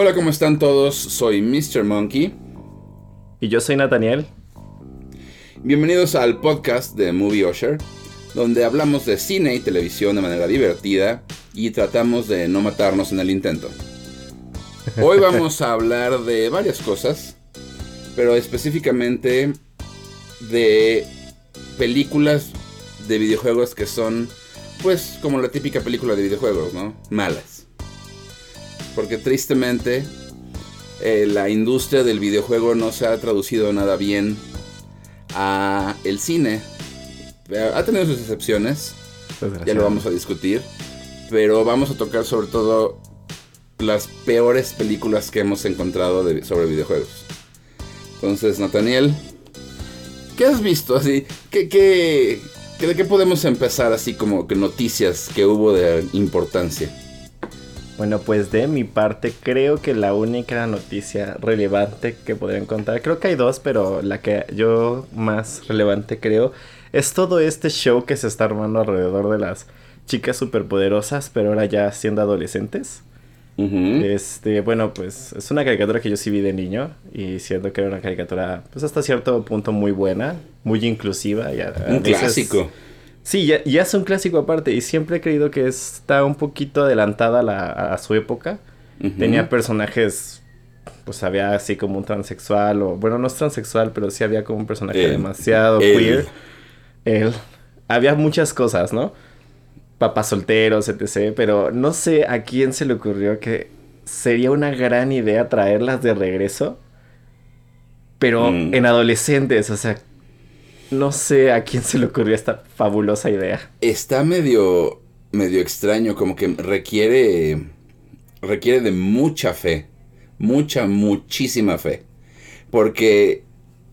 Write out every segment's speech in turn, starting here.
Hola, ¿cómo están todos? Soy Mr. Monkey. Y yo soy Nathaniel. Bienvenidos al podcast de Movie Usher, donde hablamos de cine y televisión de manera divertida y tratamos de no matarnos en el intento. Hoy vamos a hablar de varias cosas, pero específicamente de películas de videojuegos que son, pues, como la típica película de videojuegos, ¿no? Malas. Porque tristemente eh, la industria del videojuego no se ha traducido nada bien a el cine. Eh, Ha tenido sus excepciones, ya lo vamos a discutir, pero vamos a tocar sobre todo las peores películas que hemos encontrado sobre videojuegos. Entonces, Nathaniel, ¿qué has visto así? ¿Qué, qué, qué- ¿De qué podemos empezar así como que noticias que hubo de importancia? Bueno, pues de mi parte creo que la única noticia relevante que podría encontrar, creo que hay dos, pero la que yo más relevante creo, es todo este show que se está armando alrededor de las chicas superpoderosas, pero ahora ya siendo adolescentes. Este, bueno, pues es una caricatura que yo sí vi de niño y siento que era una caricatura, pues hasta cierto punto muy buena, muy inclusiva. Y a- a Un veces- clásico. Sí, ya, ya es un clásico aparte y siempre he creído que está un poquito adelantada a, la- a su época. Tenía personajes, pues había así como un transexual o, bueno, no es transexual, pero sí había como un personaje demasiado queer. Él. Había muchas cosas, ¿no? Papás solteros, etc. Pero no sé a quién se le ocurrió que sería una gran idea traerlas de regreso, pero Mm. en adolescentes, o sea, no sé a quién se le ocurrió esta fabulosa idea. Está medio, medio extraño, como que requiere, requiere de mucha fe, mucha, muchísima fe, porque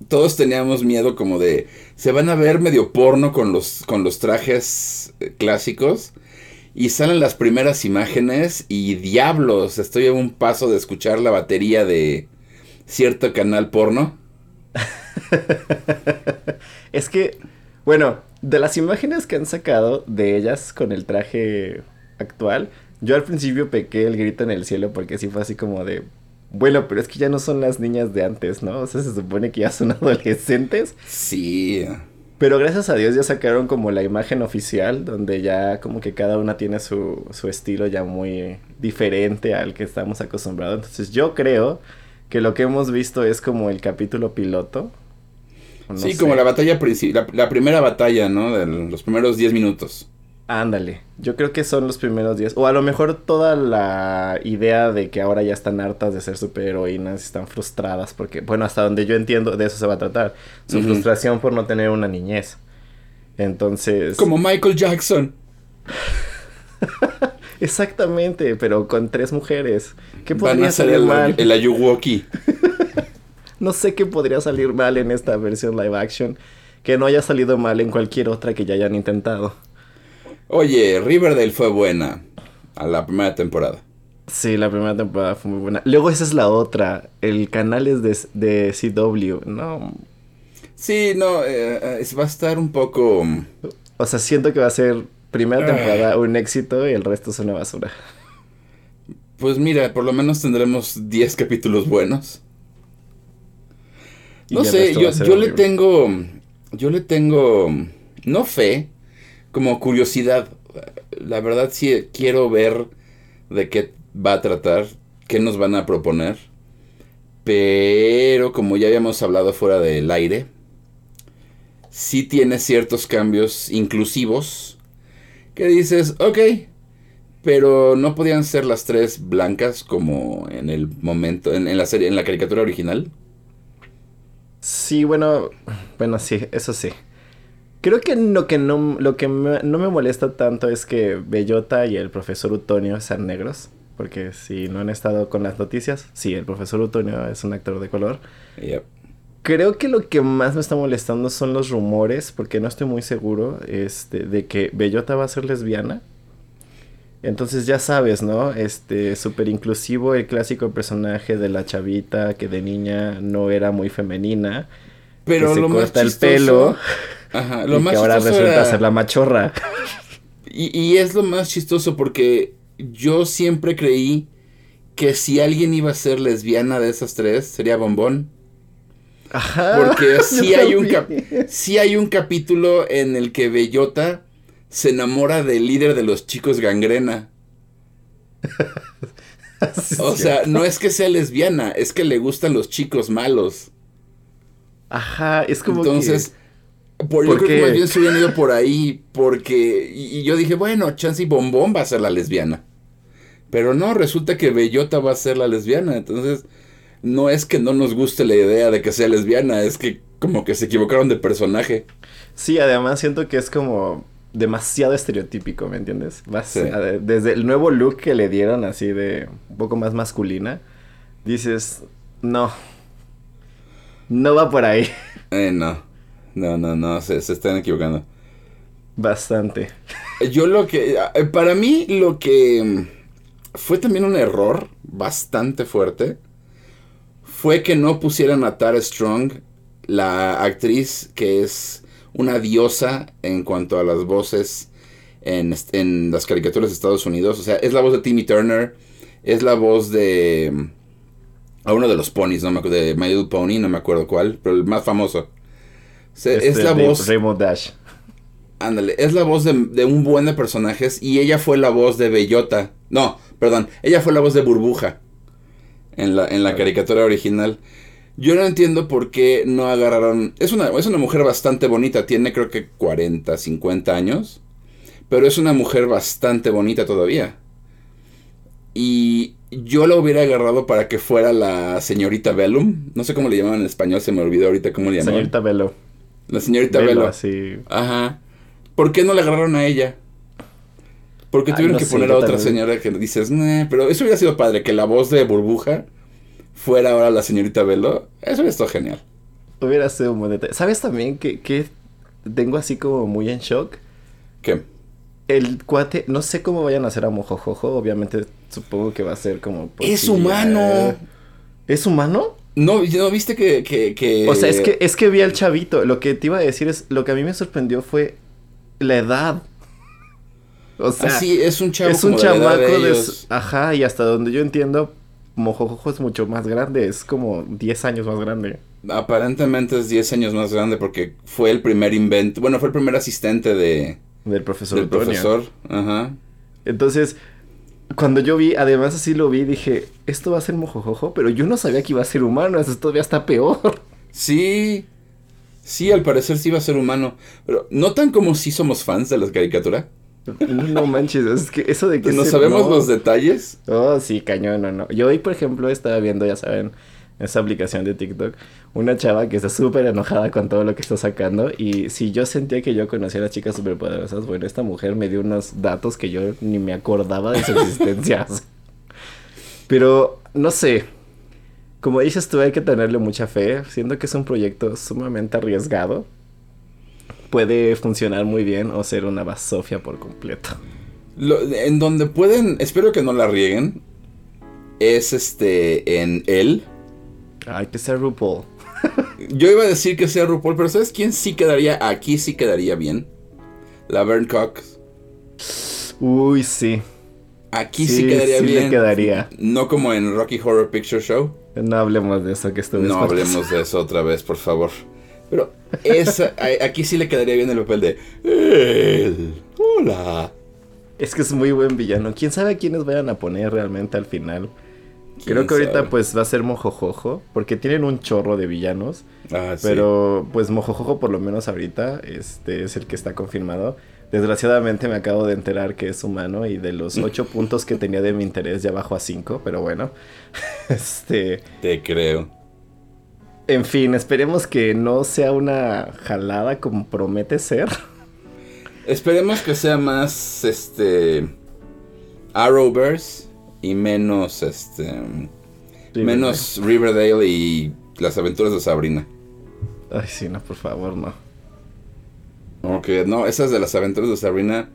todos teníamos miedo como de, se van a ver medio porno con los, con los trajes eh, clásicos, y salen las primeras imágenes y diablos, estoy a un paso de escuchar la batería de cierto canal porno. Es que, bueno, de las imágenes que han sacado de ellas con el traje actual, yo al principio pequé el grito en el cielo porque sí fue así como de, bueno, pero es que ya no son las niñas de antes, ¿no? O sea, se supone que ya son adolescentes. Sí, Pero gracias a Dios ya sacaron como la imagen oficial, donde ya como que cada una tiene su, su estilo ya muy diferente al que estamos acostumbrados. Entonces yo creo que lo que hemos visto es como el capítulo piloto. No sí, sé. como la batalla, la, la primera batalla, ¿no? De los primeros 10 minutos. Ándale, yo creo que son los primeros días. O a lo mejor toda la idea de que ahora ya están hartas de ser superheroínas, están frustradas, porque, bueno, hasta donde yo entiendo, de eso se va a tratar. Su frustración por no tener una niñez. Entonces. Como Michael Jackson. Exactamente, pero con tres mujeres. ¿Qué Van podría a ser el, mal? el Ayuwoki. No sé qué podría salir mal en esta versión live action. Que no haya salido mal en cualquier otra que ya hayan intentado. Oye, Riverdale fue buena a la primera temporada. Sí, la primera temporada fue muy buena. Luego esa es la otra. El canal es de, de CW. No. Sí, no, eh, eh, va a estar un poco... mm, O sea, siento que va a ser primera temporada un éxito y el resto es una basura. Pues mira, por lo menos tendremos 10 capítulos buenos. No sé, yo, yo le tengo... Yo le tengo... No fe, como curiosidad. La verdad sí quiero ver de qué va a tratar, qué nos van a proponer. Pero como ya habíamos hablado fuera del aire, sí tiene ciertos cambios inclusivos que dices, ok, pero no podían ser las tres blancas como en el momento, en, en la serie, en la caricatura original. Sí, bueno, bueno, sí, eso sí. Creo que lo que no, lo que me- no me molesta tanto es que Bellota y el profesor Utonio sean negros. Porque si no han estado con las noticias, sí, el profesor Utonio es un actor de color. Yep. Creo que lo que más me está molestando son los rumores, porque no estoy muy seguro, este, de que Bellota va a ser lesbiana. Entonces ya sabes, ¿no? Este, súper inclusivo el clásico personaje de la chavita que de niña no era muy femenina. Pero que se lo más corta el chistoso- pelo. Ajá, lo y más que ahora resulta era- ser la machorra. Y, y es lo más chistoso porque yo siempre creí que si alguien iba a ser lesbiana de esas tres, sería Bombón. Ajá. Porque sí hay, un cap- sí hay un capítulo en el que Bellota se enamora del líder de los chicos gangrena. O sea, no es que sea lesbiana, es que le gustan los chicos malos. Ajá, es como Entonces, por, yo ¿Por creo que más bien se hubieran ido por ahí, porque. Y, y yo dije, bueno, Chance y Bombón va a ser la lesbiana. Pero no, resulta que Bellota va a ser la lesbiana. Entonces, no es que no nos guste la idea de que sea lesbiana, es que como que se equivocaron de personaje. que... Sí, además siento que es como demasiado estereotípico, ¿me entiendes? Vas- Sí. a- desde el nuevo look que le dieron así de un poco más masculina, dices, no. No va por ahí. Eh, no. No, no, no, se, se están equivocando. Bastante. Yo lo que. eh, Para mí, lo que mm, fue también un error bastante fuerte fue que no pusieran a Tara Strong, la actriz que es una diosa en cuanto a las voces en, en las caricaturas de Estados Unidos. O sea, es la voz de Timmy Turner, es la voz de. A uno de los ponies, no me acuerdo, de My Little Pony, no me acuerdo cuál, pero el más famoso. O sea, es Este, la voz. Rainbow Dash. Ándale, es la voz de, de un buen de personajes y ella fue la voz de Bellota. No, perdón, ella fue la voz de Burbuja en la, en la caricatura original. Yo no entiendo por qué no agarraron... Es una, es una mujer bastante bonita, tiene creo que 40, 50 años, pero es una mujer bastante bonita todavía. Y yo la hubiera agarrado para que fuera la señorita Bellum. No sé cómo le llamaban en español, se me olvidó ahorita cómo le llamaban. Señorita Velo. La señorita Bello. así. Ajá. ¿Por qué no le agarraron a ella? Porque Ay, tuvieron no que sé, poner a otra también. señora que dices, "Nah", pero eso hubiera sido padre, que la voz de Burbuja fuera ahora la señorita Velo. Eso hubiera estado genial. Hubiera sido un buen detalle. ¿Sabes también que, que tengo así como muy en shock? ¿Qué? El cuate, no sé cómo vayan a hacer a Mojojojo, obviamente supongo que va a ser como... ¡Es CGI. humano! ¿Es humano? No, ¿no viste que, que, que- O sea, es que, es que vi al chavito. Lo que te iba a decir es, lo que a mí me sorprendió fue la edad. O sea, Ah, sí, es un chavo es un como chamaco de Ajá, y hasta donde yo entiendo, Mojojojo es mucho más grande, es como 10 años más grande. Aparentemente es 10 años más grande porque fue el primer invento, bueno, fue el primer asistente de, Del profesor del Antonio. profesor. Ajá. Entonces, cuando yo vi, además así lo vi, dije, esto va a ser mojojojo, pero yo no sabía que iba a ser humano, eso todavía está peor. Sí, sí, al parecer sí va a ser humano. Pero ¿notan como si somos fans de las caricaturas? No, no manches, es que eso de que... ¿No sabemos no. los detalles? Oh, sí, cañón, no, no. Yo hoy, por ejemplo, estaba viendo, ya saben, esa aplicación de TikTok, una chava que está súper enojada con todo lo que está sacando. Y si yo sentía que yo conocía a las chicas superpoderosas, bueno, esta mujer me dio unos datos que yo ni me acordaba de su existencia. Pero, no sé. Como dices tú, hay que tenerle mucha fe. Siento que es un proyecto sumamente arriesgado. Puede funcionar muy bien o ser una basofia por completo. Lo- en donde pueden, espero que no la rieguen, es este, en él. Ay, que sea RuPaul. Yo iba a decir que sea RuPaul, pero ¿sabes quién sí quedaría? Aquí sí quedaría bien. La Vern Cox. Uy, sí. Aquí sí, Sí, quedaría sí le bien. quedaría. No como en Rocky Horror Picture Show. No hablemos de eso que estuve No hablemos de eso otra vez, por favor. Pero esa, aquí sí le quedaría bien el papel de él. Hola. Es que es muy buen villano. ¿Quién sabe a quiénes vayan a poner realmente al final? Creo ¿Quién que ahorita sabe? pues va a ser Mojojojo, porque tienen un chorro de villanos, Ah, sí. pero pues Mojojojo por lo menos ahorita este es el que está confirmado. Desgraciadamente me acabo de enterar que es humano y de los ocho puntos que tenía de mi interés ya bajó a cinco, pero bueno. Este, Te creo. En fin, esperemos que no sea una jalada como promete ser. Esperemos que sea más este Arrowverse y menos este menos Riverdale y las aventuras de Sabrina. Ay, sí, no, por favor, no. Aunque no, esas de las aventuras de Sabrina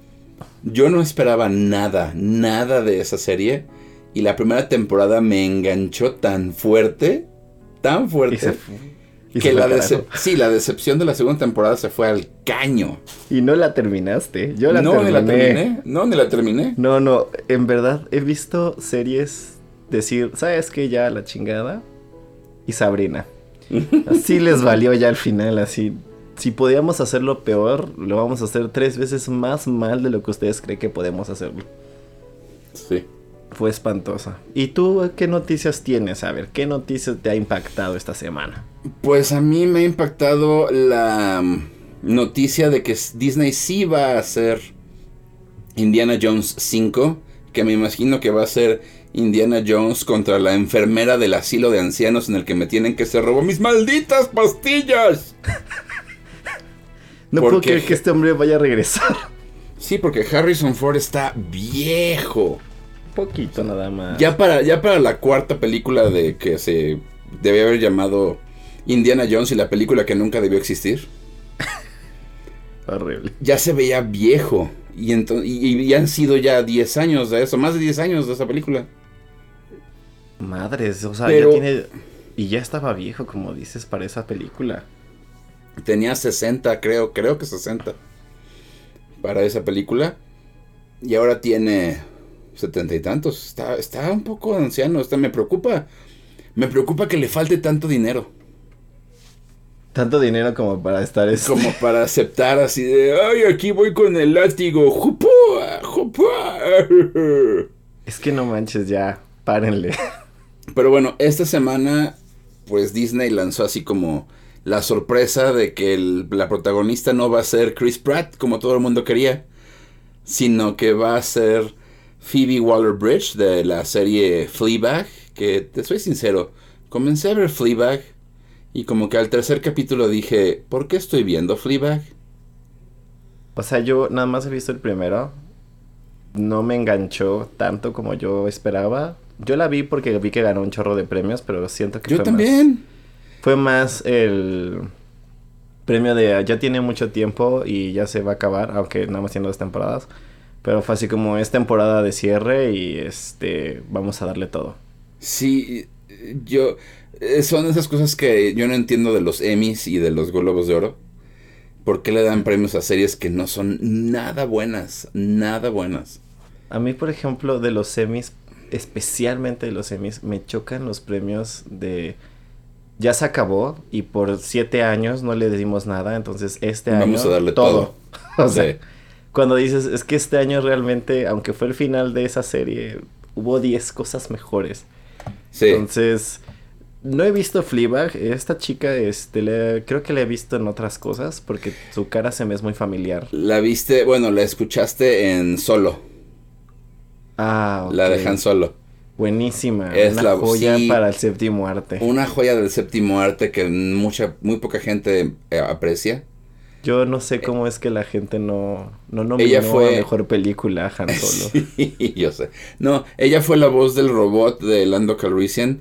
yo no esperaba nada, nada de esa serie y la primera temporada me enganchó tan fuerte, tan fuerte que la decep- sí, la decepción de la segunda temporada se fue al caño. Y no la terminaste. Yo la no, terminé. ni la terminé. No, ni la terminé. No, no, en verdad he visto series decir, ¿sabes qué? Ya la chingada. Y Sabrina. Así les valió ya al final, así. Si podíamos hacerlo peor, lo vamos a hacer tres veces más mal de lo que ustedes creen que podemos hacerlo. Sí. Fue espantosa. ¿Y tú qué noticias tienes? A ver, ¿qué noticias te ha impactado esta semana? Pues a mí me ha impactado la mm, noticia de que Disney sí va a hacer Indiana Jones 5, que me imagino que va a ser Indiana Jones contra la enfermera del asilo de ancianos en el que me tienen que se robó mis malditas pastillas. no puedo creer que este hombre vaya a regresar. Sí, porque Harrison Ford está viejo. Poquito nada más. Ya para, ya para la cuarta película de que se debe haber llamado Indiana Jones y la película que nunca debió existir. Horrible. Ya se veía viejo. Y, y, han sido ya 10 años de eso, más de 10 años de esa película. Madres, o sea, ya tiene. Y ya estaba viejo, como dices, para esa película. Tenía 60, creo, creo que 60. Para esa película. Y ahora tiene setenta y tantos. Está, está un poco anciano. Está, me preocupa. Me preocupa que le falte tanto dinero. Tanto dinero como para estar eso. Como para aceptar así de, ay, aquí voy con el látigo. ¡Jupua! ¡Jupua! Es que no manches ya, párenle. Pero bueno, esta semana, pues Disney lanzó así como la sorpresa de que la protagonista no va a ser Chris Pratt, como todo el mundo quería, sino que va a ser Phoebe Waller-Bridge de la serie Fleabag, que te soy sincero, comencé a ver Fleabag y como que al tercer capítulo dije, ¿por qué estoy viendo Fleabag? O sea, yo nada más he visto el primero. No me enganchó tanto como yo esperaba. Yo la vi porque vi que ganó un chorro de premios, pero siento que yo también. fue más el premio de ya tiene mucho tiempo y ya se va a acabar, aunque nada más tiene dos temporadas. Pero fue así como es temporada de cierre y este vamos a darle todo. Sí, yo eh, son esas cosas que yo no entiendo de los Emmys y de los Globos de Oro. ¿Por qué le dan premios a series que no son nada buenas? Nada buenas. A mí, por ejemplo, de los Emmys, especialmente de los Emmys, me chocan los premios de... Ya se acabó y por siete años no le dimos nada, entonces este año... Vamos a darle todo. o sea, cuando dices, es que este año realmente, aunque fue el final de esa serie, hubo diez cosas mejores. Sí. Entonces, no he visto Fleabag. Esta chica, este, creo que la he visto en otras cosas porque su cara se me es muy familiar. La viste, bueno, la escuchaste en Solo. Ah, La dejan Solo. Buenísima. Es una la joya para el séptimo arte. Una joya del séptimo arte que mucha, muy poca gente eh, aprecia. Yo no sé cómo es que la gente no, no nominó ella fue... mejor película Han Solo. sí, yo sé. No, ella fue la voz del robot de Lando Calrissian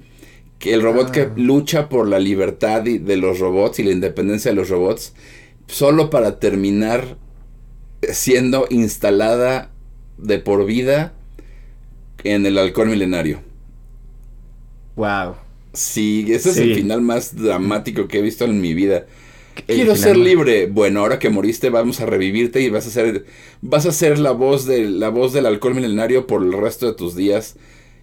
que el robot que ah. lucha por la libertad de los robots y la independencia de los robots, solo para terminar siendo instalada de por vida en el halcón milenario. Wow. Sí, ese es el final más dramático que he visto en mi vida. Quiero ser libre. Bueno, ahora que moriste vamos a revivirte y vas a ser vas a ser la voz de la voz del halcón milenario por el resto de tus días.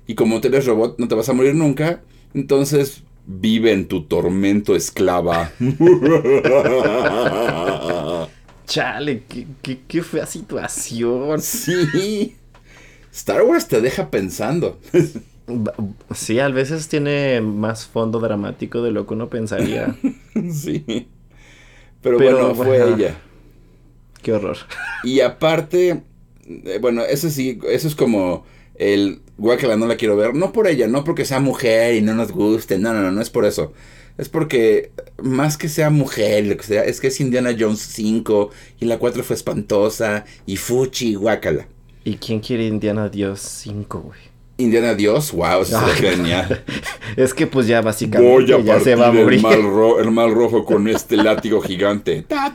Y como tú eres robot, no te vas a morir nunca entonces, vive en tu tormento esclava. Chale, qué, qué, fea situación. Sí. Star Wars te deja pensando. Sí, a veces tiene más fondo dramático de lo que uno pensaría. sí. Pero, bueno, fue ella. Qué horror. Y aparte, eh, bueno, eso sí, eso es como el Guacala no la quiero ver, no por ella, no porque sea mujer y no nos guste, no, no, no, no es por eso. Es porque más que sea mujer, lo que sea, es que es Indiana Jones 5 y la 4 fue espantosa y fuchi, guacala. ¿Y quién quiere Indiana Dios 5, güey? Indiana Dios, wow, eso es genial. es que pues ya básicamente ya se va a morir. El mal, el mal rojo con este látigo gigante. ¡Ta,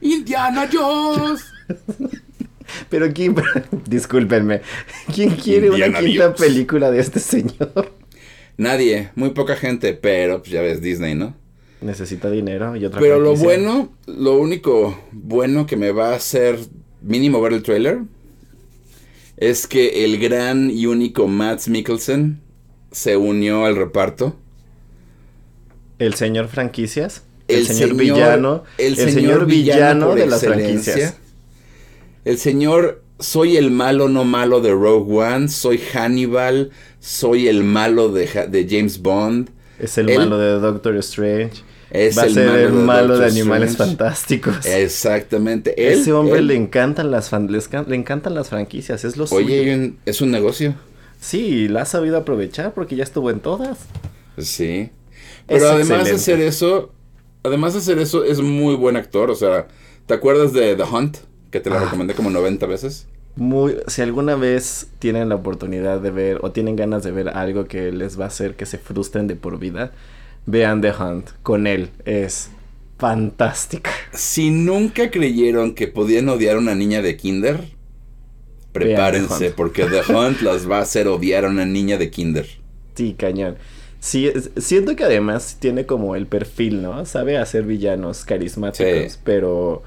Indiana Jones. Pero quién, discúlpenme, ¿quién quiere una quinta película de este señor? Nadie, muy poca gente, pero pues ya ves Disney, ¿no? Necesita dinero y otra Pero lo bueno, lo único bueno que me va a hacer mínimo ver el trailer es que el gran y único Matt Mikkelsen se unió al reparto. El señor franquicias. El, señor, villano. El, señor, villano, de las franquicias. El señor soy el malo no malo de Rogue One, soy Hannibal, soy el malo de, de James Bond. Es el malo de Doctor Strange. Es Va a ser el malo de, Animales Fantásticos. Exactamente. Ese hombre le encantan las le encantan las franquicias, es lo Oye, es un negocio. Sí, la ha sabido aprovechar porque ya estuvo en todas. Sí. Pero además de hacer eso, además de hacer eso, es muy buen actor. O sea, ¿te acuerdas de The Hunt? Que te la ah. recomendé como 90 veces. Muy, si alguna vez tienen la oportunidad de ver o tienen ganas de ver algo que les va a hacer que se frustren de por vida, vean The Hunt con él. Es fantástica. Si nunca creyeron que podían odiar a una niña de kinder, prepárense porque The Hunt las va a hacer odiar a una niña de kinder. Sí, cañón. Sí, siento que además tiene como el perfil, ¿no? Sabe hacer villanos carismáticos, pero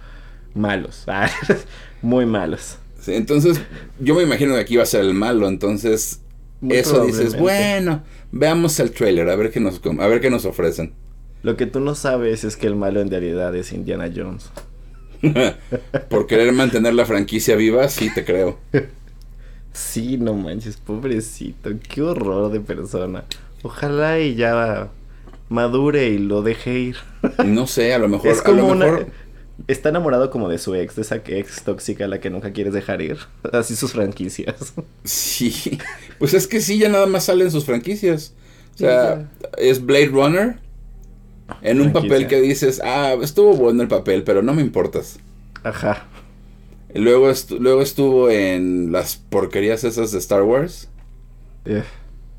malos. Muy malos entonces, yo me imagino que aquí va a ser el malo, entonces eso dices, bueno, veamos el trailer, a ver qué nos a ver qué nos ofrecen. Lo que tú no sabes es que el malo en realidad es Indiana Jones. Por querer mantener la franquicia viva, sí te creo. Sí, no manches, pobrecito, qué horror de persona. Ojalá y ya madure y lo deje ir. No sé, a lo mejor. Es como una está enamorado como de su ex, de esa ex tóxica a la que nunca quieres dejar ir. Así sus franquicias. Sí, pues es que sí, ya nada más salen sus franquicias. O sea, es Blade Runner en un papel que dices, ah, estuvo bueno el papel, pero no me importas. Ajá. luego, luego estuvo en las porquerías esas de Star Wars. Eh.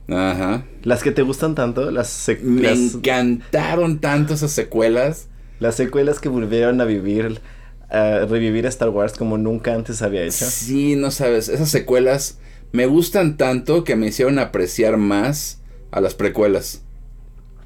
Ajá. Las que te gustan tanto, las Me encantaron tanto esas secuelas. Las secuelas que volvieron a vivir, a revivir Star Wars como nunca antes había hecho. Sí, no sabes, esas secuelas me gustan tanto que me hicieron apreciar más a las precuelas.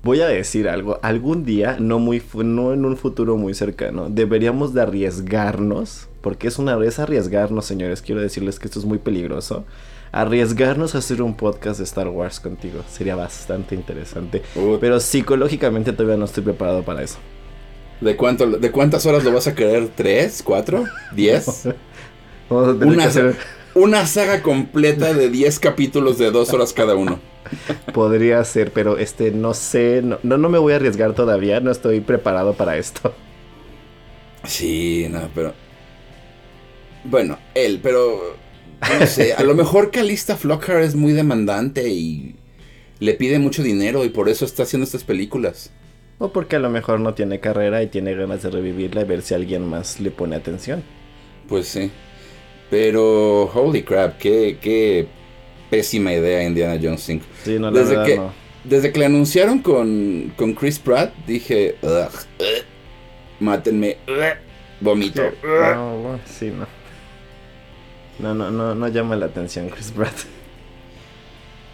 Voy a decir algo, algún día, no muy no en un futuro muy cercano, deberíamos de arriesgarnos, porque es una vez arriesgarnos, señores, quiero decirles que esto es muy peligroso. Arriesgarnos a hacer un podcast de Star Wars contigo sería bastante interesante, pero psicológicamente todavía no estoy preparado para eso. ¿De, cuánto, ¿De cuántas horas lo vas a querer? ¿Tres? ¿Cuatro? ¿Diez? una, una saga completa de diez capítulos de dos horas cada uno. Podría ser, pero este, no sé, no, no, me voy a arriesgar todavía, no estoy preparado para esto. Sí, no, pero... Bueno, él, pero... No sé, a lo mejor Calista Flockhart es muy demandante y le pide mucho dinero y por eso está haciendo estas películas. O porque a lo mejor no tiene carrera y tiene ganas de revivirla y ver si alguien más le pone atención. Pues sí. Pero, holy crap, qué, qué pésima idea Indiana Jones 5. Sí, no, la desde que, Desde que le anunciaron con, con Chris Pratt, dije, ugh, mátenme, vomito. No, sí, no. No, no, no, no llama la atención Chris Pratt.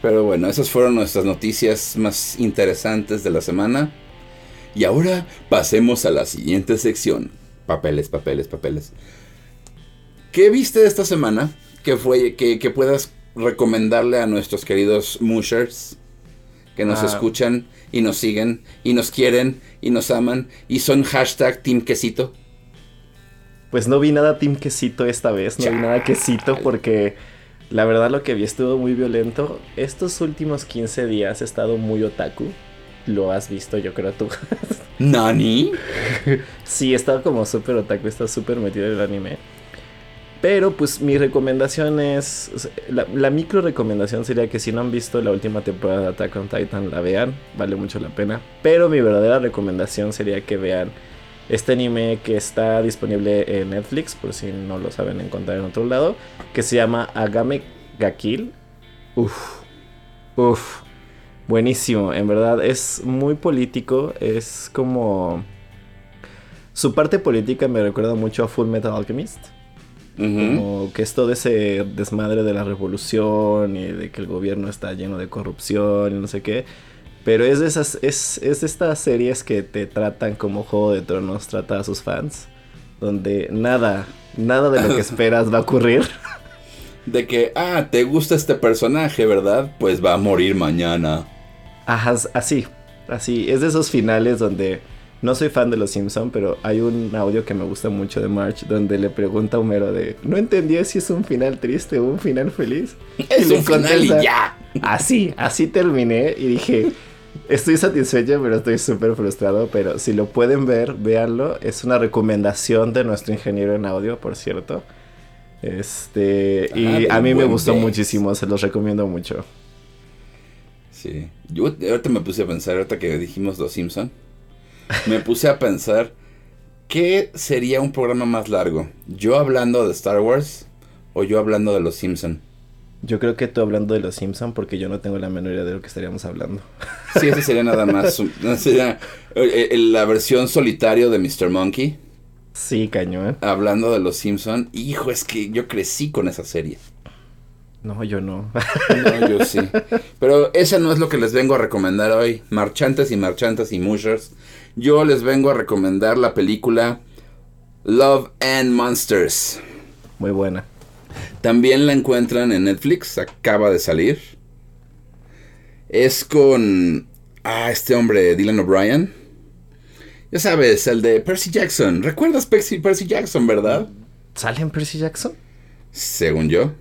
Pero bueno, esas fueron nuestras noticias más interesantes de la semana. Y ahora pasemos a la siguiente sección. Papeles, papeles, papeles. ¿Qué viste esta semana que, fue, que, puedas recomendarle a nuestros queridos mushers que nos ah. escuchan y nos siguen y nos quieren y nos aman y son hashtag Team Quesito? Pues no vi nada Team Quesito esta vez, no vi nada Quesito porque la verdad lo que vi estuvo muy violento. Estos últimos 15 días he estado muy otaku lo has visto, yo creo tú. ¿Nani? sí, he estado como súper otaku, está súper metido en el anime. Pero pues mi recomendación es, la, micro recomendación sería que si no han visto la última temporada de Attack on Titan, la vean, vale mucho la pena. Pero mi verdadera recomendación sería que vean este anime que está disponible en Netflix, por si no lo saben encontrar en otro lado, que se llama Agame Gakil. Uf, uf, Buenísimo, en verdad es muy político, es como... Su parte política me recuerda mucho a Full Metal Alchemist. Como que es todo ese desmadre de la revolución y de que el gobierno está lleno de corrupción y no sé qué. Pero es de esas, es, es de estas series que te tratan como Juego de Tronos trata a sus fans. Donde nada, nada de lo que esperas va a ocurrir. de que, ah, te gusta este personaje, ¿verdad? Pues va a morir mañana. Ajá, así, así. Es de esos finales donde no soy fan de los Simpson, pero hay un audio que me gusta mucho de March donde le pregunta a Homero de, no entendí si es un final triste o un final feliz. Es un final y ya. Así, así terminé y dije, estoy satisfecho, pero estoy súper frustrado. Pero si lo pueden ver, véanlo. Es una recomendación de nuestro ingeniero en audio, por cierto. Este, y ah, a mí me gustó muchísimo, se los recomiendo mucho. Sí, yo ahorita me puse a pensar, ahorita que dijimos Los Simpson, me puse a pensar qué sería un programa más largo, yo hablando de Star Wars o yo hablando de Los Simpson. Yo creo que tú hablando de Los Simpson porque yo no tengo la menor idea de lo que estaríamos hablando. Sí, ese sería nada más, sería eh, eh, la versión solitario de Mr. Monkey. Sí, cañón. Hablando de Los Simpson, hijo, es que yo crecí con esa serie. No, yo no. No, yo sí. Pero esa no es lo que les vengo a recomendar hoy. Marchantes y marchantes y mushers. Yo les vengo a recomendar la película Love and Monsters. Muy buena. También la encuentran en Netflix. Acaba de salir. Es con... Ah, este hombre, Dylan O'Brien. Ya sabes, el de Percy Jackson. ¿Recuerdas Percy, Percy Jackson, verdad? ¿Sale en Percy Jackson? Según yo.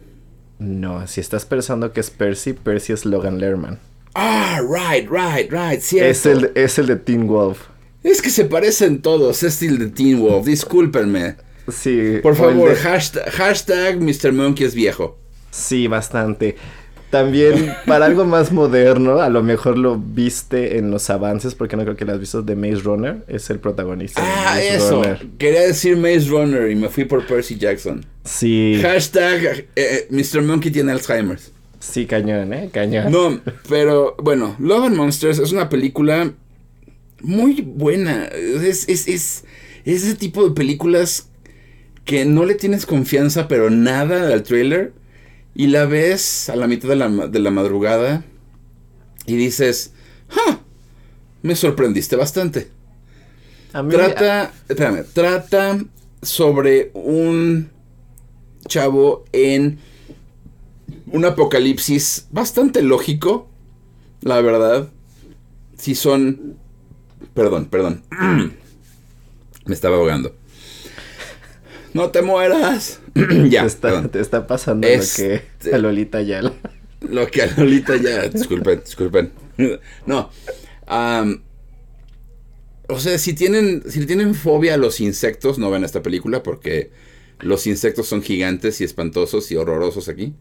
No, si estás pensando que es Percy, Percy es Logan Lerman. Ah, right, right, right, cierto. Es el, es el de Teen Wolf. Es que se parecen todos, es el de Teen Wolf, discúlpenme. Sí. Por favor, hashtag, hashtag Mr. Monkey es viejo. Sí, bastante. También, para algo más moderno, a lo mejor lo viste en los avances, porque no creo que lo has visto, de Maze Runner. Es el protagonista. Ah, eso. Quería decir Maze Runner y me fui por Percy Jackson. Sí. Hashtag eh, eh, Mr. Monkey tiene Alzheimer. Sí, cañón, ¿eh? Cañón. No, pero bueno, Love and Monsters es una película muy buena. Es, es, es, es ese tipo de películas que no le tienes confianza, pero nada al trailer y la ves a la mitad de la, de la madrugada y dices, ¡Ja! Me sorprendiste bastante. trata, espérame, trata sobre un chavo en un apocalipsis bastante lógico, la verdad. Si son... Perdón, perdón. Me estaba ahogando. No te mueras. ya. Te está, pasando lo que este, a Lolita ya. Lo que a Lolita ya. Disculpen, disculpen. No. o sea, si tienen, si tienen fobia a los insectos, no ven esta película porque los insectos son gigantes y espantosos y horrorosos aquí.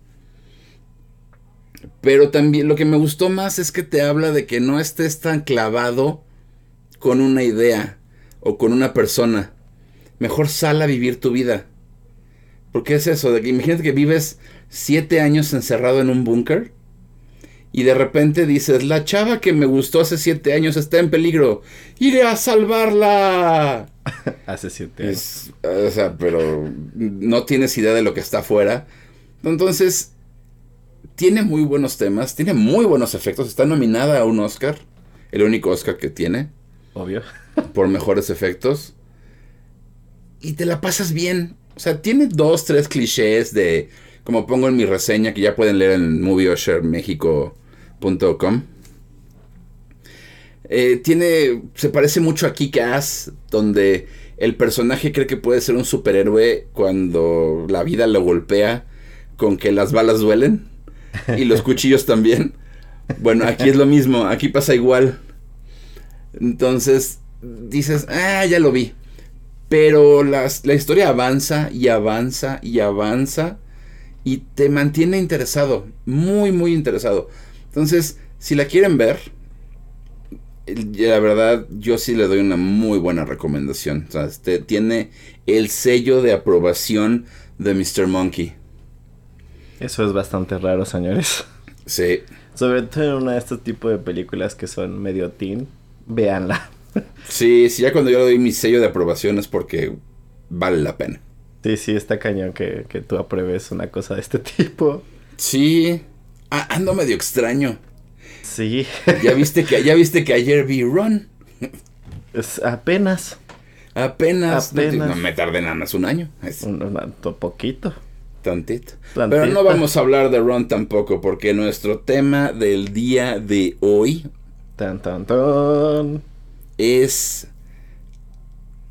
Pero también lo que me gustó más es que te habla de que no estés tan clavado con una idea o con una persona mejor sal a vivir tu vida. Porque es eso, de que imagínate que vives siete años encerrado en un búnker y de repente dices, la chava que me gustó hace siete años está en peligro, iré a salvarla. hace siete años. o sea, pero no tienes idea de lo que está afuera. Entonces, tiene muy buenos temas, tiene muy buenos efectos, está nominada a un Oscar, el único Oscar que tiene. Obvio. por mejores efectos y te la pasas bien. O sea, tiene dos, tres clichés de, como pongo en mi reseña, que ya pueden leer en movieoshermexico.com. Eh, tiene, se parece mucho a Kick-Ass, donde el personaje cree que puede ser un superhéroe cuando la vida lo golpea con que las balas duelen y los cuchillos también. Bueno, aquí es lo mismo, aquí pasa igual. Entonces dices, ah, ya lo vi. Pero la historia avanza y avanza y avanza y te mantiene interesado, muy, muy interesado. Entonces, si la quieren ver, la verdad, yo sí le doy una muy buena recomendación. O sea, este, tiene el sello de aprobación de Mr. Monkey. Eso es bastante raro, señores. Sí. Sobre todo en una de estos tipos de películas que son medio teen, véanla. Sí, sí, ya cuando yo le doy mi sello de aprobación es porque vale la pena. Sí, sí, está cañón que, tú apruebes una cosa de este tipo. Sí, ando medio extraño. Sí. ¿Ya viste que, ya viste que ayer vi Run? Es apenas. Apenas. No, me tardé nada más un año. Un, poquito. Tantito. Pero no vamos a hablar de Ron tampoco, porque nuestro tema del día de hoy tan, tan, tan. Es...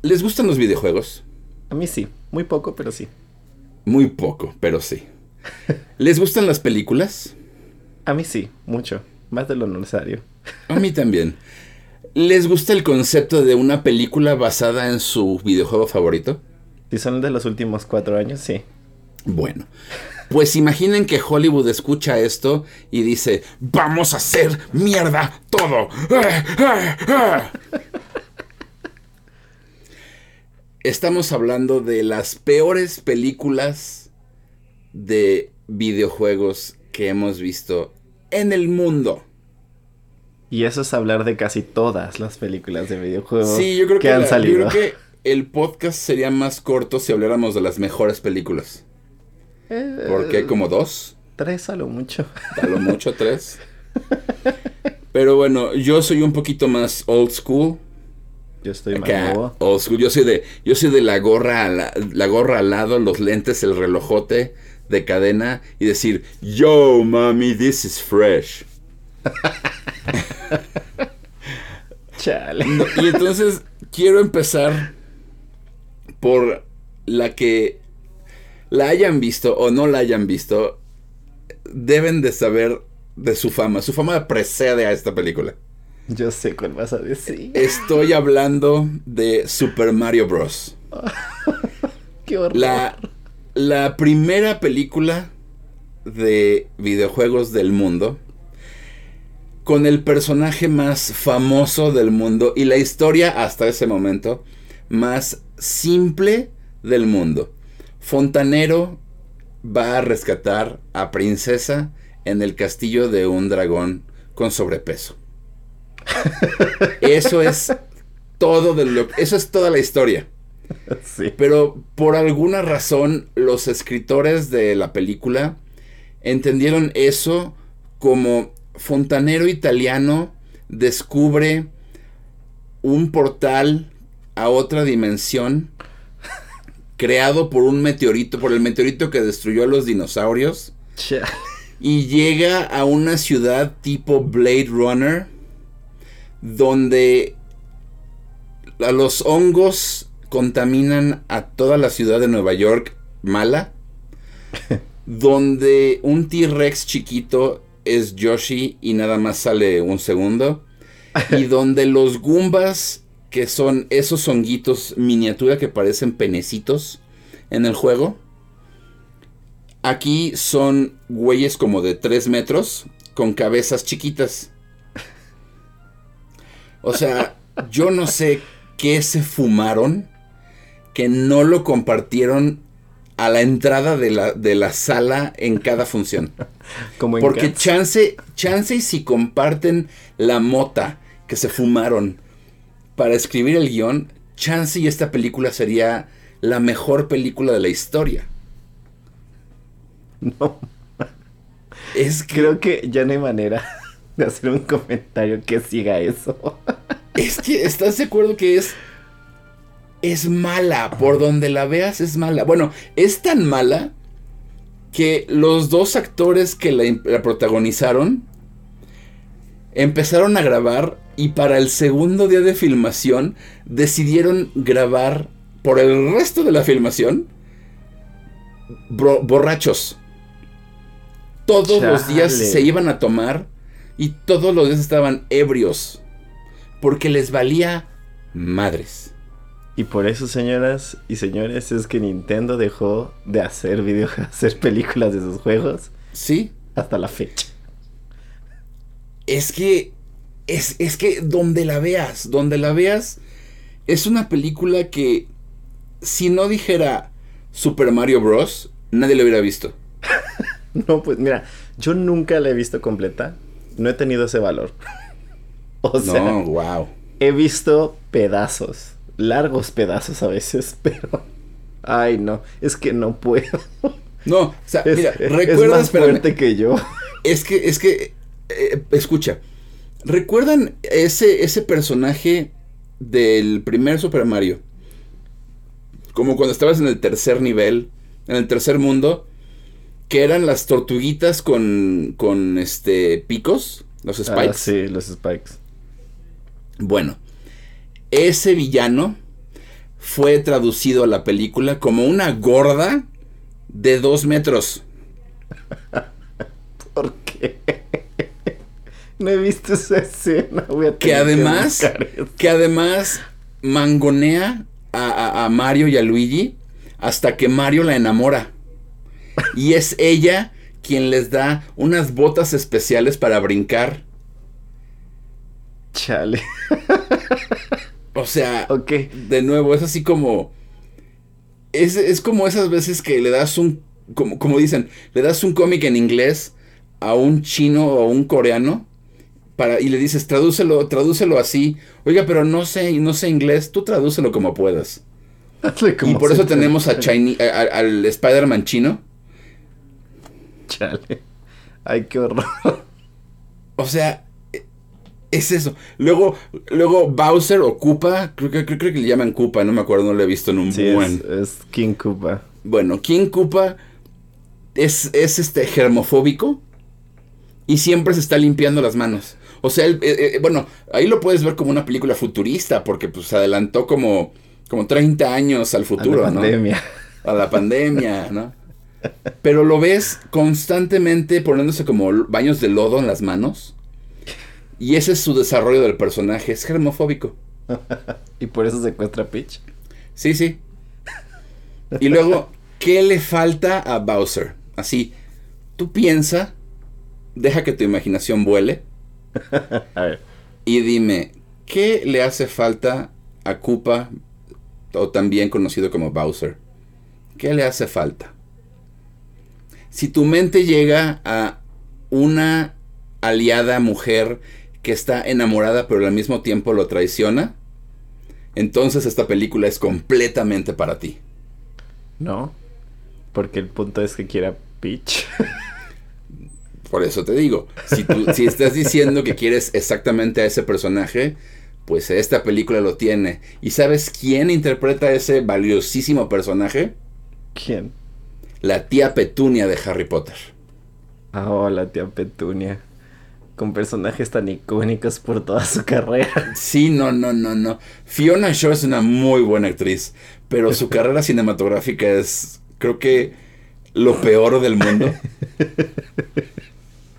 ¿Les gustan los videojuegos? A mí sí, muy poco, pero sí. Muy poco, pero sí. ¿Les gustan las películas? A mí sí, mucho, más de lo necesario. A mí también. ¿Les gusta el concepto de una película basada en su videojuego favorito? Si son de los últimos cuatro años, sí. Bueno, pues imaginen que Hollywood escucha esto y dice, vamos a hacer mierda todo. Estamos hablando de las peores películas de videojuegos que hemos visto en el mundo. Y eso es hablar de casi todas las películas de videojuegos sí, yo creo que, han salido. Yo creo que el podcast sería más corto si habláramos de las mejores películas. Eh, ¿Por qué? ¿Como dos? Tres a lo mucho. A lo mucho tres. Pero bueno, yo soy un poquito más old school. Yo estoy más nuevo. Old school. Yo soy de, yo soy de la gorra, la, la, gorra al lado, los lentes, el relojote de cadena y decir, yo mami, this is fresh. Chale. y entonces quiero empezar por la que la hayan visto o no la hayan visto, deben de saber de su fama. Su fama precede a esta película. Yo sé cuál vas a decir. Estoy hablando de Super Mario Bros. Qué horror. La, la primera película de videojuegos del mundo con el personaje más famoso del mundo y la historia hasta ese momento más simple del mundo. Fontanero va a rescatar a Princesa en el castillo de un dragón con sobrepeso. Eso es todo de lo eso es toda la historia. Pero por alguna razón los escritores de la película entendieron eso como fontanero italiano descubre un portal a otra dimensión creado por un meteorito, por el meteorito que destruyó a los dinosaurios. Y llega a una ciudad tipo Blade Runner, donde a los hongos contaminan a toda la ciudad de Nueva York mala, donde un T-Rex chiquito es Yoshi y nada más sale un segundo, y donde los Goombas que son esos honguitos miniatura que parecen penecitos en el juego. Aquí son güeyes como de 3 metros con cabezas chiquitas. O sea, yo no sé qué se fumaron que no lo compartieron a la entrada de la, de la sala en cada función. Como Porque chance, chance y si comparten la mota que se fumaron para escribir el guion, chance y esta película sería la mejor película de la historia. No. Es Creo que ya no hay manera de hacer un comentario que siga eso. Es que estás de acuerdo que es. Es mala. Por donde la veas es mala. Bueno, es tan mala que los dos actores que la protagonizaron empezaron a grabar y para el segundo día de filmación decidieron grabar por el resto de la filmación borrachos. Todos los días se iban a tomar y todos los días estaban ebrios porque les valía madres. Y por eso, señoras y señores, es que Nintendo dejó de hacer videos, hacer películas de sus juegos. Sí. Hasta la fecha. Es que es, es que donde la veas, donde la veas, es una película que si no dijera Super Mario Bros., nadie la hubiera visto. no, pues mira, yo nunca la he visto completa. No he tenido ese valor. o sea, no, wow. He visto pedazos, largos pedazos a veces, pero. Ay, no, es que no puedo. No, o sea, mira, recuerda. Es más fuerte que yo. Es que, es que, eh, escucha, ¿Recuerdan ese, ese personaje del primer Super Mario? Como cuando estabas en el tercer nivel, en el tercer mundo, que eran las tortuguitas con, con este, picos, los Ah, spikes. sí, los spikes. Bueno, ese villano fue traducido a la película como una gorda de dos metros. ¿Por qué? No he visto esa escena. Voy a Que además, eso. que además mangonea a, a- a Mario y a Luigi hasta que Mario la enamora. Y es ella quien les da unas botas especiales para brincar. Chale. O sea, Ok. de nuevo, es así como. Es, es como esas veces que le das un. Como, como dicen, le das un cómic en inglés a un chino o a un coreano. Para, y le dices, tradúcelo, tradúcelo así. Oiga, pero no sé, no sé inglés, tú tradúcelo como puedas. Hazle Y como por eso te- tenemos a a- al Spider-Man chino. Chale. Ay, qué horror. O sea, e- es eso. Luego, luego Bowser o Koopa, creo que, creo, creo que le llaman Koopa, no me acuerdo, no lo he visto en un Sí, buen. es, es King Koopa. Bueno, King Koopa es, es este germofóbico y siempre se está limpiando las manos. O sea, eh, eh, bueno, ahí lo puedes ver como una película futurista porque pues se adelantó como, como 30 años al futuro, a la ¿no? pandemia. A la pandemia, ¿no? Pero lo ves constantemente poniéndose como baños de lodo en las manos. Y ese es su desarrollo del personaje, es germofóbico. Y por eso secuestra a Peach. Sí, sí. Y luego, ¿qué le falta a Bowser? Así, tú piensa, deja que tu imaginación vuele A ver. y dime, ¿qué le hace falta a Koopa, o también conocido como Bowser? ¿Qué le hace falta? Si tu mente llega a una aliada mujer que está enamorada pero al mismo tiempo lo traiciona, entonces esta película es completamente para ti. No. Porque el punto es que quiera Peach. Por eso te digo, si, tú- si estás diciendo que quieres exactamente a ese personaje, pues esta película lo tiene. ¿Y sabes quién interpreta a ese valiosísimo personaje? ¿Quién? La tía Petunia de Harry Potter. Ah, oh, la tía Petunia. Con personajes tan icónicos por toda su carrera. Sí, no, no, no, no. Fiona Shaw es una muy buena actriz, pero su carrera cinematográfica es, creo que, lo peor del mundo.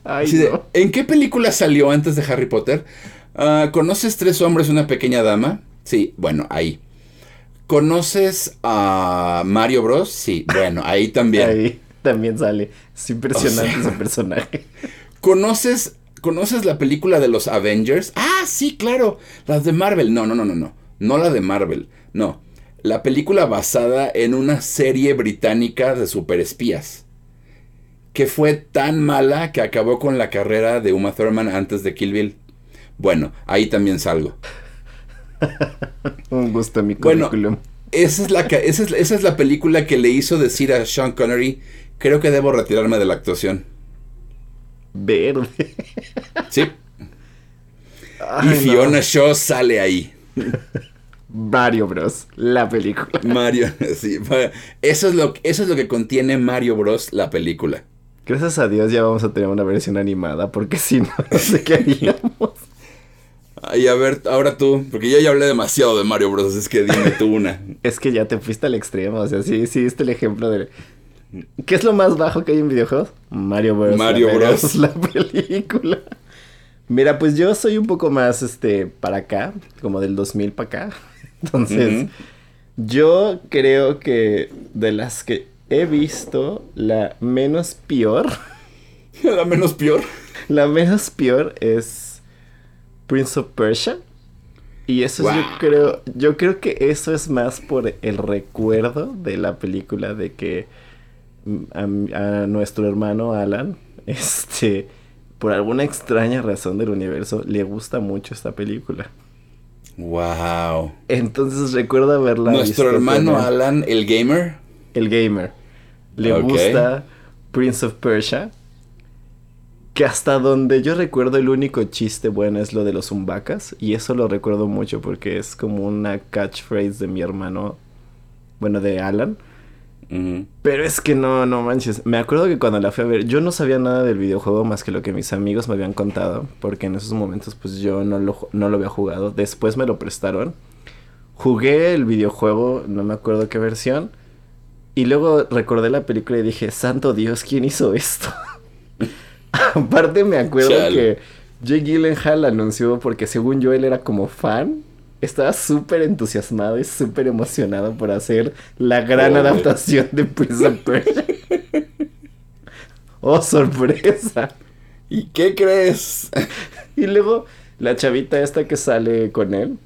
Ay, Así de, no. ¿En qué película salió antes de Harry Potter? Ah, ¿Conoces Tres Hombres y una Pequeña Dama? Sí, bueno, ahí. ¿Conoces a Mario Bros? Sí, bueno, ahí también. Ahí también sale. Es impresionante O sea. su personaje. ¿Conoces, ¿Conoces la película de los Avengers? Ah, sí, claro. Las de Marvel. No, no, no, no, no. No la de Marvel. No. La película basada en una serie británica de superespías. Que fue tan mala que acabó con la carrera de Uma Thurman antes de Kill Bill. Bueno, ahí también salgo. Un gusto mi Bueno. currículum. Esa es, la, esa, es, esa es la película que le hizo decir a Sean Connery, creo que debo retirarme de la actuación. Verde. Sí. Ay, y no. Fiona Shaw sale ahí. Mario Bros. La película. Mario, sí. Eso es, lo, eso es lo que contiene Mario Bros. la película. Gracias a Dios ya vamos a tener una versión animada, porque si no, no sé qué haríamos. Ay, a ver, ahora tú, porque yo ya hablé demasiado de Mario Bros. Es que dime tú una. Es que ya te fuiste al extremo, o sea, sí, sí, este el ejemplo de... ¿Qué es lo más bajo que hay en videojuegos? Mario Bros. Mario la Bros. La película. Mira, pues yo soy un poco más, este, para acá, como del 2000 para acá. Entonces, yo creo que de las que he visto, la menos peor, La menos peor. la menos peor es Prince of Persia. Y eso es, yo creo, yo creo que eso es más por el recuerdo de la película de que mm, a, nuestro hermano Alan, este, por alguna extraña razón del universo, le gusta mucho esta película. Wow. Entonces recuerdo haberla Nuestro visto hermano. Alan, el gamer. El gamer, le gusta Prince of Persia. Que hasta donde yo recuerdo el único chiste bueno es lo de los zumbacas. Y eso lo recuerdo mucho porque es como una catchphrase de mi hermano. Bueno, de Alan. Pero es que no, no manches. Me acuerdo que cuando la fui a ver, yo no sabía nada del videojuego más que lo que mis amigos me habían contado. Porque en esos momentos, pues yo no lo, no lo había jugado. Después me lo prestaron. Jugué el videojuego, no me acuerdo qué versión. Y luego recordé la película y dije, Santo Dios, ¿quién hizo esto? Aparte me acuerdo que Jake Gyllenhaal anunció porque según yo él era como fan estaba súper entusiasmado y súper emocionado por hacer la gran adaptación de Prison Persia. ¡Oh, sorpresa! ¿Y qué crees? y luego la chavita esta que sale con él,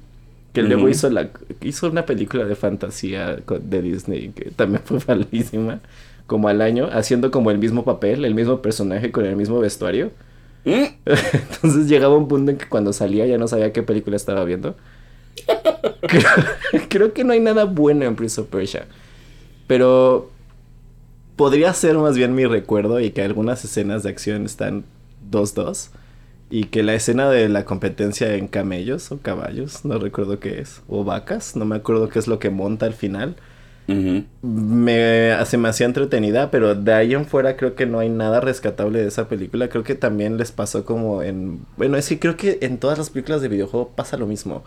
que luego hizo la hizo una película de fantasía de Disney que también fue falísima, como al año, haciendo como el mismo papel, el mismo personaje con el mismo vestuario. ¿Mm? Entonces llegaba un punto en que cuando salía ya no sabía qué película estaba viendo. creo, que no hay nada bueno en Prince of Persia. Pero podría ser más bien mi recuerdo y que algunas escenas de acción están 2-2. Y que la escena de la competencia en camellos o caballos, no recuerdo qué es, o vacas, no me acuerdo qué es lo que monta al final. me, se me hacía entretenida, pero de ahí en fuera creo que no hay nada rescatable de esa película. Creo que también les pasó como en... Bueno, es que creo que en todas las películas de videojuego pasa lo mismo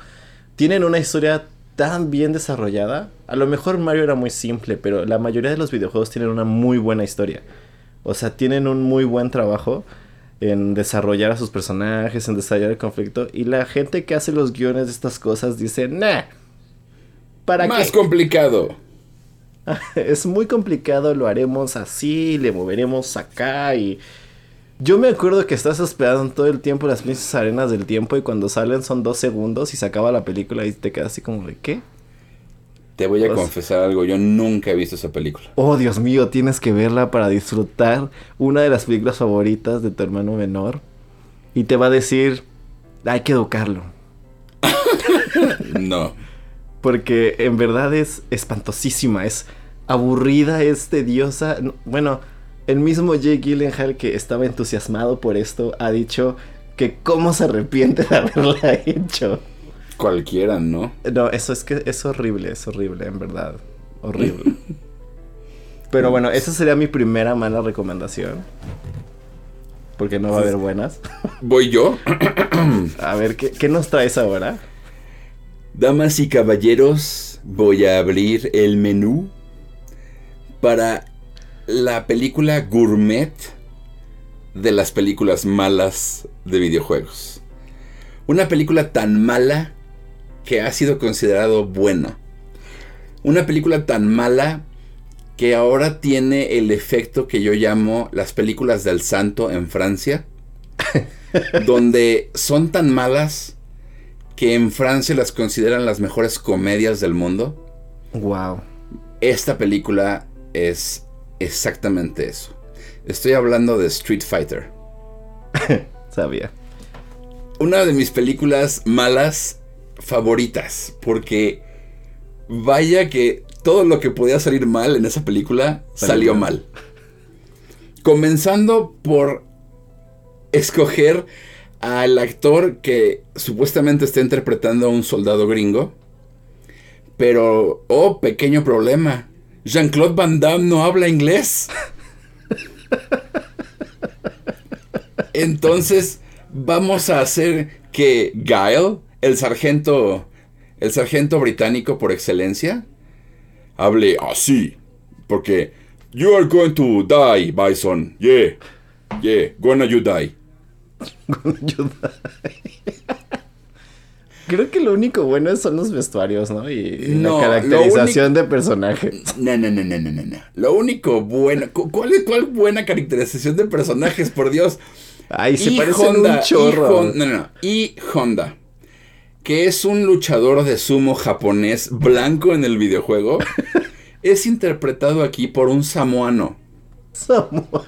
tienen una historia tan bien desarrollada. A lo mejor Mario era muy simple, pero la mayoría de los videojuegos tienen una muy buena historia. O sea, tienen un muy buen trabajo en desarrollar a sus personajes, en desarrollar el conflicto. Y la gente que hace los guiones de estas cosas dice, nah, ¿para Más complicado. es muy complicado, lo haremos así, le moveremos acá y yo me acuerdo que estás esperando todo el tiempo las mismas arenas del tiempo y cuando salen son dos segundos y se acaba la película y te quedas así como de ¿qué? Te voy a confesar algo, yo nunca he visto esa película. Oh, Dios mío, tienes que verla para disfrutar una de las películas favoritas de tu hermano menor. Y te va a decir, hay que educarlo. no. Porque en verdad es espantosísima, es aburrida, es tediosa. Bueno, el mismo Jake Gyllenhaal que estaba entusiasmado por esto ha dicho que cómo se arrepiente de haberla hecho. Cualquiera, ¿no? No, eso es que es horrible, es horrible, en verdad. Horrible. Pero bueno, esa sería mi primera mala recomendación. Porque no va a haber buenas. ¿Voy yo? a ver, ¿qué, ¿qué nos traes ahora? Damas y caballeros, voy a abrir el menú para la película gourmet de las películas malas de videojuegos. Una película tan mala que ha sido considerado buena. Una película tan mala que ahora tiene el efecto que yo llamo las películas del santo en Francia. donde son tan malas que en Francia las consideran las mejores comedias del mundo. Wow. Esta película es exactamente eso. Estoy hablando de Street Fighter. Sabía. Una de mis películas malas favoritas, porque vaya que todo lo que podía salir mal en esa película salió mal. Comenzando por escoger al actor que supuestamente está interpretando a un soldado gringo. Pero, oh, pequeño problema. Jean-Claude Van Damme no habla inglés. Entonces, vamos a hacer que Guile, el sargento, el sargento británico por excelencia, hable así. Porque, you are going to die, Bison. Yeah, yeah, gonna you die. gonna you die. Creo que lo único bueno son los vestuarios, ¿no? Y la caracterización de personajes. No, no, no, no, no, no. Lo único bueno. ¿Cuál es cuál buena caracterización de personajes, por Dios? Ay, se parece un chorro. no, no, no. Y Honda. Que es un luchador de sumo japonés blanco en el videojuego. es interpretado aquí por un samoano. Samoano.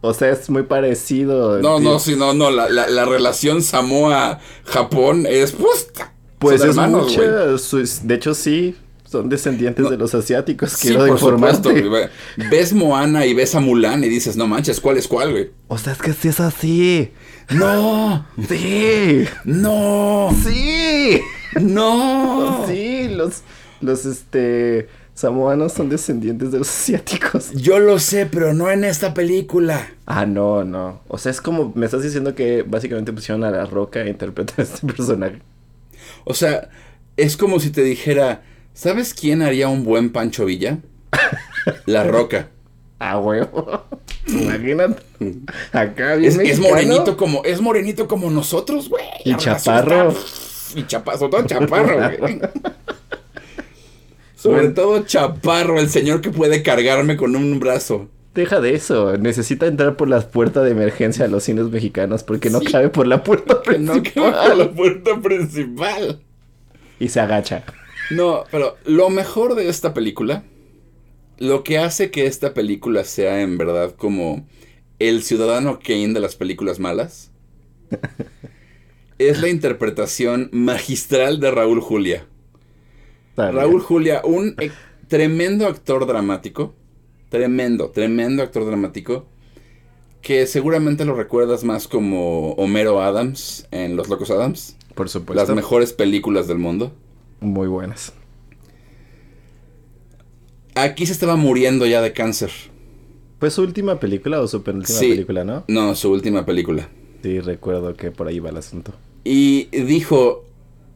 O sea, es muy parecido. No, no, sí, no, no. La, la, relación Samoa-Japón es pues. Pues es mucha. De hecho, sí. Son descendientes de los asiáticos, quiero sí, por Supuesto, ves Moana y ves a Mulan y dices, no manches, ¿cuál es cuál, güey? O sea, es que sí es así. ¡No! ¡Sí! ¡No! ¡Sí! ¡No! Sí, los, los, este, samoanos son descendientes de los asiáticos. Yo lo sé, pero no en esta película. Ah, no, no. O sea, es como me estás diciendo que básicamente pusieron a la roca a interpretar a este personaje. O sea, es como si te dijera, ¿sabes quién haría un buen Pancho Villa? La roca. Ah, huevo. Imagínate. Acá bien es, es morenito como, es morenito como nosotros, güey. Y chaparro. Y chaparro, sobre todo chaparro, güey. Sobre todo chaparro, el señor que puede cargarme con un brazo. Deja de eso, necesita entrar por la puerta de emergencia a los cines mexicanos porque no cabe por la puerta principal. No cabe por la puerta principal. Y se agacha. No, pero lo mejor de esta película, lo que hace que esta película sea en verdad como el ciudadano Kane de las películas malas, es la interpretación magistral de Raúl Julia. Raúl Julia, un e- tremendo actor dramático. Tremendo, tremendo actor dramático. Que seguramente lo recuerdas más como Homero Adams en Los Locos Adams. Por supuesto. Las mejores películas del mundo. Muy buenas. Aquí se estaba muriendo ya de cáncer. ¿Fue su última película o su penúltima Sí. película, no? No, su última película. Sí, recuerdo que por ahí va el asunto. Y dijo,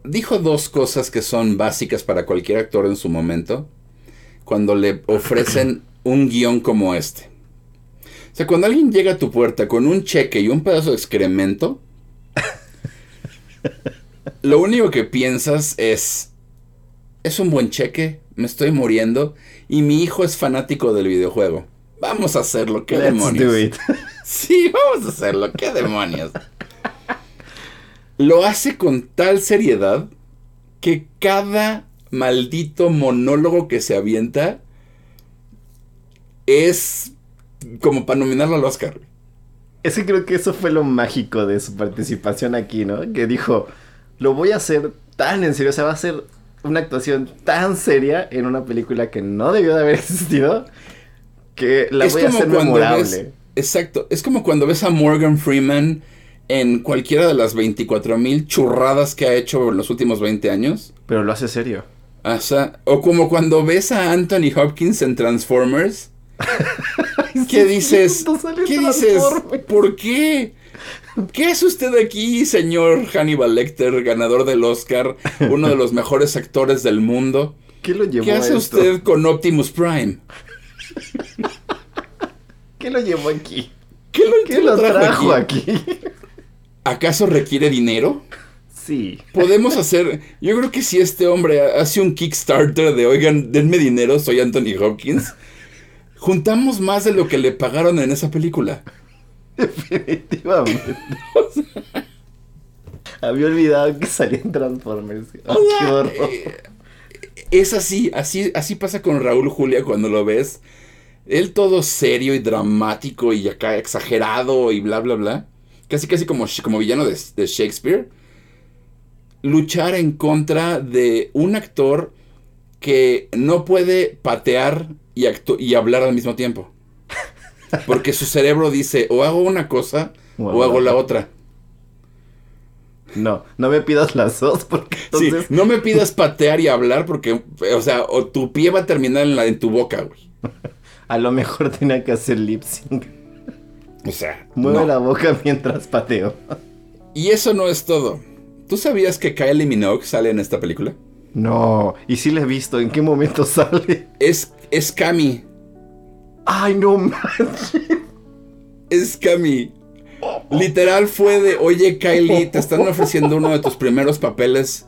dijo dos cosas que son básicas para cualquier actor en su momento cuando le ofrecen un guion como este. O sea, cuando alguien llega a tu puerta con un cheque y un pedazo de excremento, lo único que piensas es, es un buen cheque, me estoy muriendo y mi hijo es fanático del videojuego. Vamos a hacerlo, qué Let's demonios. do it. Sí, vamos a hacerlo, qué demonios. Lo hace con tal seriedad que cada maldito monólogo que se avienta es como para nominarlo al Oscar. Ese creo que eso fue lo mágico de su participación aquí, ¿no? Que dijo, lo voy a hacer tan en serio, o sea, va a ser una actuación tan seria en una película que no debió de haber existido, que la voy a hacer memorable. ves, exacto, es como cuando ves a Morgan Freeman en cualquiera de las 24 mil churradas que ha hecho en los últimos 20 años. Pero lo hace serio. O, sea, o como cuando ves a Anthony Hopkins en Transformers. ¿Qué dices? ¿Qué dices? ¿Por qué? ¿Qué hace usted aquí, señor Hannibal Lecter, ganador del Oscar, uno de los mejores actores del mundo? ¿Qué lo llevó ¿Qué hace a esto? usted con Optimus Prime? ¿Qué lo llevó aquí? ¿Qué lo, ¿Qué lo trajo aquí? ¿Acaso requiere dinero? Sí. Podemos hacer. Yo creo que si este hombre hace un Kickstarter de oigan, denme dinero, soy Anthony Hopkins. Juntamos más de lo que le pagaron en esa película. Definitivamente. Había olvidado que salía en Transformers. Oh, O sea, qué horror. eh, Es así, así, así pasa con Raúl Julia cuando lo ves. Él todo serio y dramático y acá exagerado y bla, bla, bla. Casi, casi como, como villano de, de Shakespeare. Luchar en contra de un actor que no puede patear y, y hablar al mismo tiempo. Porque su cerebro dice, o hago una cosa o hago la otra. No, no me pidas las dos porque Sí, entonces... no me pidas patear y hablar porque, o sea, o tu pie va a terminar en, la, en tu boca, güey. A lo mejor tenía que hacer lip sync. O sea, Mueve no. la boca mientras pateo. Y eso no es todo. ¿Tú sabías que Kylie Minogue sale en esta película? No, y sí la he visto. ¿En qué momento sale? Es, es Cami. Ay, no manches. Es Cami. Literal fue de, oye Kylie, te están ofreciendo uno de tus primeros papeles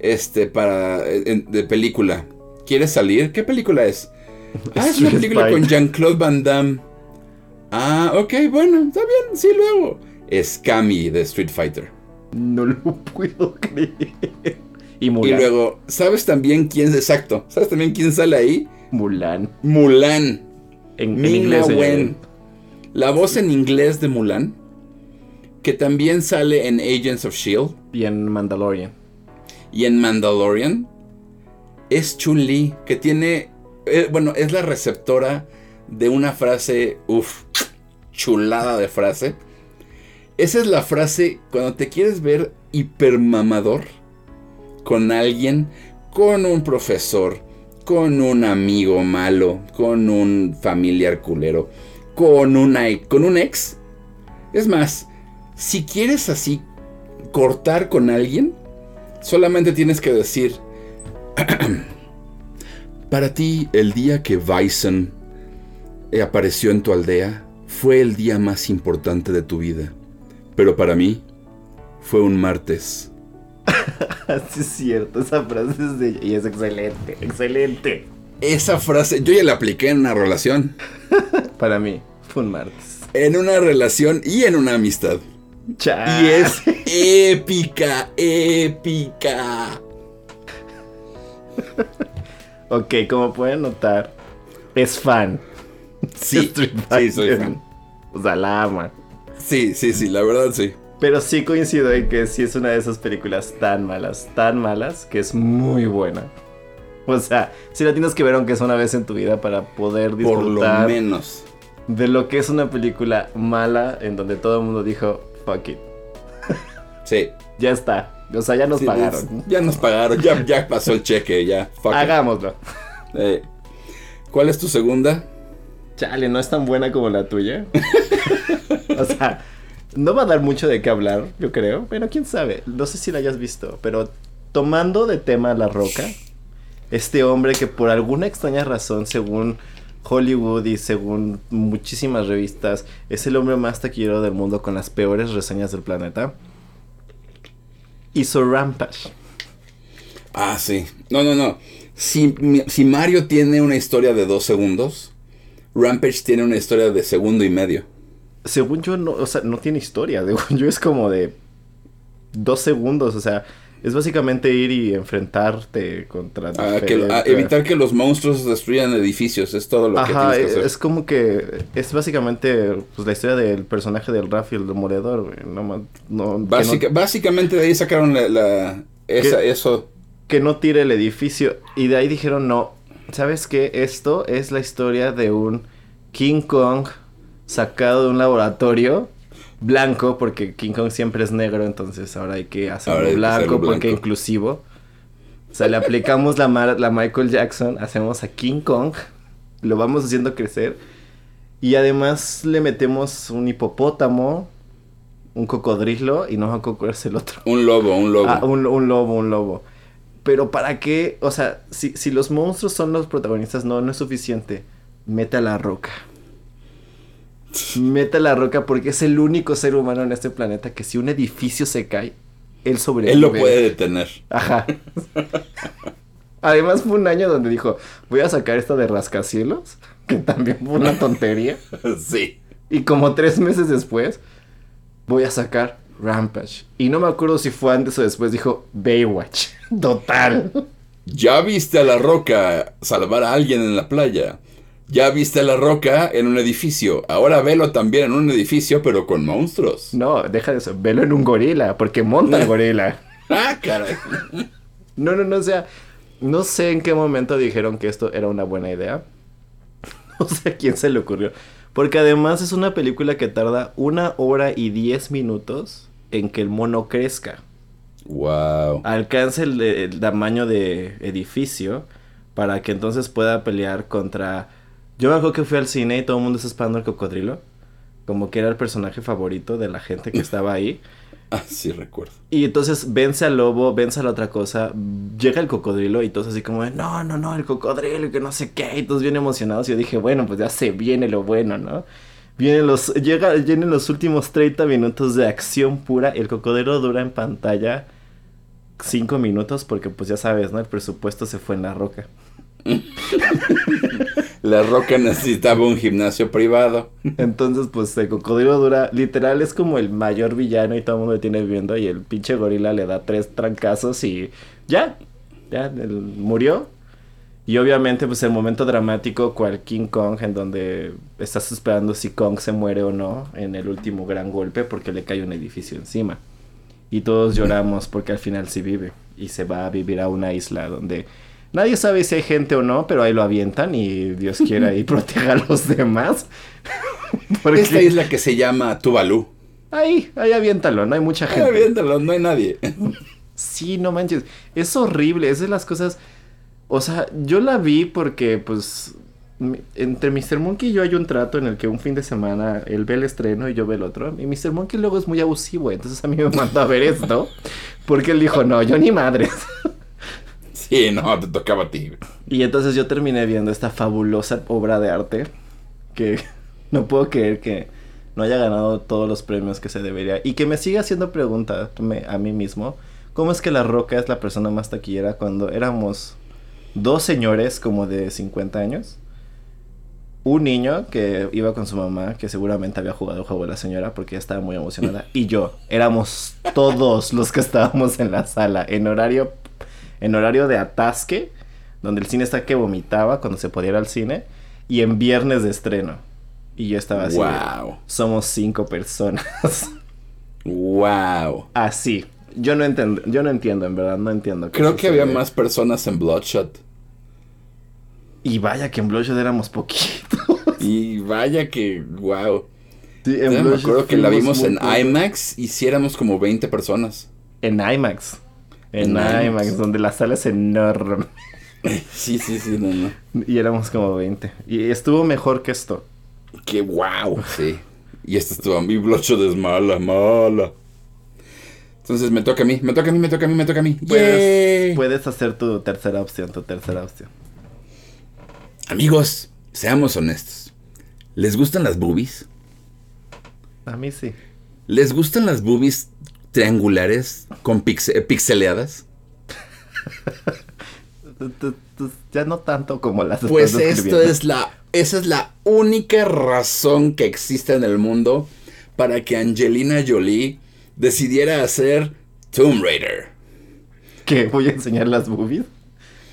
este, para, en- de película. ¿Quieres salir? ¿Qué película es? Ah, es una película con. Jean-Claude Van Damme. Ah, ok, bueno, está bien, sí, luego. Es Cami de Street Fighter. No lo puedo creer. Y Y Mulan. luego, ¿sabes también quién es exacto? ¿Sabes también quién sale ahí? Mulan. Mulan. En, en inglés. Wen. La voz en inglés de Mulan. Que también sale en Agents of Shield Y en Mandalorian. y en Mandalorian. Es Chun-Li, que tiene. eh, bueno, es la receptora de una frase. Uff, chulada de frase. Esa es la frase cuando te quieres ver hipermamador con alguien, con un profesor, con un amigo malo, con un familiar culero, con, una, con un ex. Es más, si quieres así cortar con alguien, solamente tienes que decir, para ti el día que Bison apareció en tu aldea fue el día más importante de tu vida, pero para mí fue un martes. sí es cierto, esa frase es de y es excelente, excelente. Esa frase, yo ya la apliqué en una relación. para mí, fue un martes. En una relación y en una amistad. Y es épica, épica. ok, como pueden notar, es fan. Sí, sí, soy fan. O sea, la ama. Sí, sí, sí, la verdad sí. Pero sí coincido en que sí es una de esas películas tan malas, tan malas, que es muy buena. O sea, si la tienes que ver aunque es una vez en tu vida para poder disfrutar. Por lo menos. De lo que es una película mala en donde todo el mundo dijo, fuck it. Sí. ya está. O sea, ya nos pagaron. Ya nos pagaron, ya, ya pasó el cheque, ya. Hagámoslo. Eh, ¿Cuál es tu segunda? Chale, no es tan buena como la tuya. o sea, no va a dar mucho de qué hablar, yo creo. Pero quién sabe. No sé si la hayas visto. Pero tomando de tema La Roca, este hombre que por alguna extraña razón, según Hollywood y según muchísimas revistas, es el hombre más taquillero del mundo con las peores reseñas del planeta. Hizo Rampage. Ah, sí. No, no, no. Si, si Mario tiene una historia de dos segundos, Rampage tiene una historia de segundo y medio. Según yo, no, o sea, no tiene historia. Según yo es como de dos segundos. O sea, es básicamente ir y enfrentarte contra... Ah, evitar que los monstruos destruyan edificios, es todo lo que tienes que hacer. Es como que es básicamente pues, la historia del personaje del Rafi, el demoledor, güey. No, no, Básicamente de ahí sacaron la, esa, eso. Que no tire el edificio. Y de ahí dijeron, no, ¿sabes qué? Esto es la historia de un King Kong sacado de un laboratorio blanco, porque King Kong siempre es negro, entonces ahora hay que hacerlo blanco, porque inclusivo. O sea, le aplicamos la, la Michael Jackson, hacemos a King Kong, lo vamos haciendo crecer. Y además le metemos un hipopótamo, un cocodrilo y no cuál es el otro. Un lobo, un lobo. Ah, un, un, lobo, un lobo. Pero ¿para qué? O sea, si, si los monstruos son los protagonistas, no, no es suficiente. Mete a la roca. Mete la roca porque es el único ser humano en este planeta que si un edificio se cae, él sobrevive. Él lo puede detener. Ajá. Además fue un año donde dijo, voy a sacar esta de rascacielos, que también fue una tontería. sí. Y como tres meses después, voy a sacar Rampage. Y no me acuerdo si fue antes o después, dijo Baywatch. Total. Ya viste a la roca salvar a alguien en la playa. Ya viste la roca en un edificio. Ahora velo también en un edificio, pero con monstruos. No, deja de eso. Velo en un gorila, porque monta el gorila. ah, caray. no, no, no, o sea, no sé en qué momento dijeron que esto era una buena idea. No sé a quién se le ocurrió. Porque además es una película que tarda una hora y diez minutos en que el mono crezca. Wow. Alcance el, el tamaño de edificio para que entonces pueda pelear contra yo me acuerdo que fui al cine y todo el mundo está esperando al cocodrilo. Como que era el personaje favorito de la gente que estaba ahí. ah, sí, recuerdo. Y entonces vence al lobo, vence a la otra cosa, llega el cocodrilo y todos así como, no, no, no, el cocodrilo y que no sé qué. Y todos bien emocionados. Y yo dije, bueno, pues ya se viene lo bueno, ¿no? Vienen los, llega, vienen los últimos 30 minutos de acción pura. El cocodrilo dura en pantalla 5 minutos porque pues ya sabes, ¿no? El presupuesto se fue en la roca. La Roca necesitaba un gimnasio privado. Entonces, pues el cocodrilo dura, literal es como el mayor villano y todo el mundo lo tiene viendo y el pinche gorila le da tres trancazos y ya, ya, murió. Y obviamente, pues el momento dramático, cual King Kong, en donde estás esperando si Kong se muere o no en el último gran golpe porque le cae un edificio encima. Y todos lloramos porque al final sí vive y se va a vivir a una isla donde Nadie sabe si hay gente o no, pero ahí lo avientan y Dios quiera ahí proteja a los demás. Porque... Esta isla que se llama Tuvalu. Ahí, ahí aviéntalo, no hay mucha gente. Ahí aviéntalo, no hay nadie. sí, no manches. Es horrible, es de las cosas O sea, yo la vi porque, pues, entre Mr. Monkey y yo hay un trato en el que un fin de semana él ve el estreno y yo ve el otro. Y Mr. Monkey luego es muy abusivo, entonces a mí me mandó a ver esto. Porque él dijo, no, yo ni madres. Sí, no, te tocaba a ti. Y entonces yo terminé viendo esta fabulosa obra de arte que no puedo creer que no haya ganado todos los premios que se debería. Y que me siga haciendo preguntas a mí mismo. ¿Cómo es que La Roca es la persona más taquillera cuando éramos dos señores como de 50 años? Un niño que iba con su mamá, que seguramente había jugado el juego de la señora porque estaba muy emocionada. Y yo, éramos todos los que estábamos en la sala en horario en horario de atasque, donde el cine está que vomitaba cuando se podía ir al cine, y en viernes de estreno. Y yo estaba así. Wow. Somos cinco personas. wow. Así. Yo no entiendo, yo no entiendo, en verdad, no entiendo. Creo que había más personas en Bloodshot. Y vaya que en Bloodshot éramos poquitos. y vaya que, wow. Sí, en me acuerdo que la vimos en IMAX y sí éramos como 20 personas. En IMAX. En, IMAX, donde la sala es enorme. Sí, sí, sí, no, no. Y éramos como 20. Y estuvo mejor que esto. ¡Qué wow! Sí. Y esto estuvo mi blocho de mala, mala. Entonces me toca a mí, me toca a mí, me toca a mí, me toca a mí. Puedes, puedes hacer tu tercera opción, tu tercera opción. Amigos, seamos honestos. ¿Les gustan las boobies? A mí sí. ¿Les gustan las boobies triangulares con pixeleadas? ya no tanto como las Pues esto es la esa es la única razón que existe en el mundo para que Angelina Jolie decidiera hacer Tomb Raider. ¿Qué? ¿Voy a enseñar las boobies?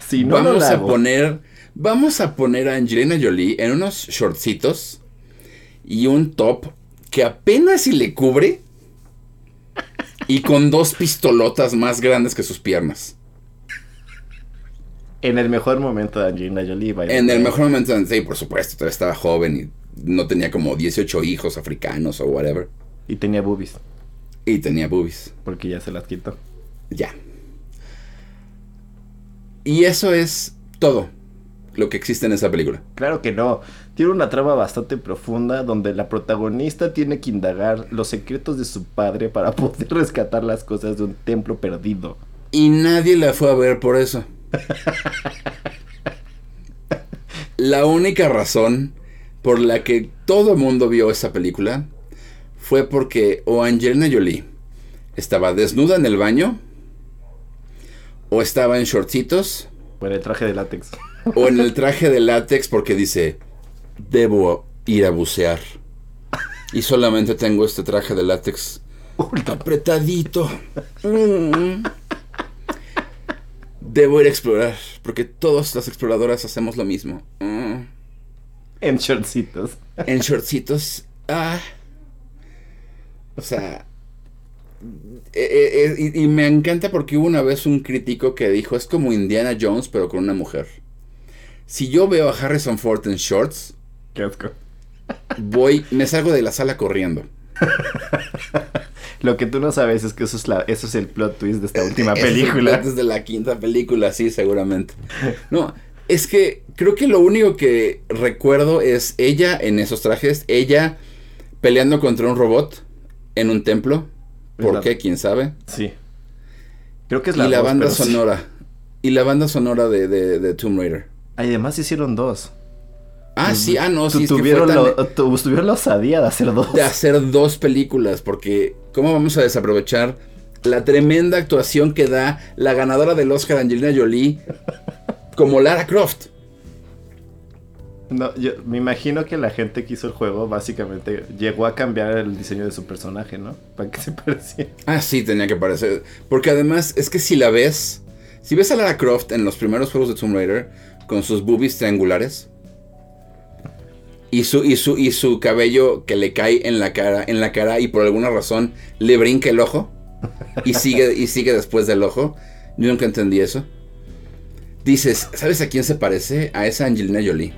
Si no, vamos a poner vamos a poner a Angelina Jolie en unos shortcitos y un top que apenas si le cubre y con dos pistolotas más grandes que sus piernas. En el mejor momento de Angelina Jolie. En el mejor momento, sí, por supuesto. Todavía estaba joven y no tenía como 18 hijos africanos o whatever. Y tenía boobies. Y tenía boobies. Porque ya se las quitó. Ya. Y eso es todo lo que existe en esa película. Claro que no. Tiene una trama bastante profunda donde la protagonista tiene que indagar los secretos de su padre para poder rescatar las cosas de un templo perdido. Y nadie la fue a ver por eso. la única razón por la que todo el mundo vio esa película fue porque o Angelina Jolie estaba desnuda en el baño o estaba en shortcitos o en el traje de látex o en el traje de látex porque dice debo ir a bucear y solamente tengo este traje de látex apretadito mm debo ir a explorar, porque todas las exploradoras hacemos lo mismo. Mm. En shortcitos. En shortcitos. Ah. O sea. Eh, eh, eh, y, me encanta porque hubo una vez un crítico que dijo, es como Indiana Jones, pero con una mujer. Si yo veo a Harrison Ford en shorts, Qué asco. voy, me salgo de la sala corriendo. Lo que tú no sabes es que eso es, la, eso es el plot twist de esta última película. Es de la quinta película, sí, seguramente. No, es que creo que lo único que recuerdo es ella en esos trajes, ella peleando contra un robot en un templo. ¿Por qué? ¿Quién sabe? Sí. Creo que es la Y la banda sonora. Y la banda sonora de, de, de Tomb Raider. Además hicieron dos. Ah, sí, ah, no, sí. tuvieron, tuvieron la osadía de hacer dos. De hacer dos películas, porque ¿cómo vamos a desaprovechar la tremenda actuación que da la ganadora del Oscar, Angelina Jolie, como Lara Croft? No, yo me imagino que la gente que hizo el juego básicamente llegó a cambiar el diseño de su personaje, ¿no? Para que se pareciera. Ah, sí, tenía que parecer. Porque además, es que si la ves, si ves a Lara Croft en los primeros juegos de Tomb Raider, con sus boobies triangulares, y su, y su, y su cabello que le cae en la cara, en la cara y por alguna razón le brinca el ojo y sigue, y sigue después del ojo. Yo nunca entendí eso. Dices, ¿sabes a quién se parece? A esa Angelina Jolie.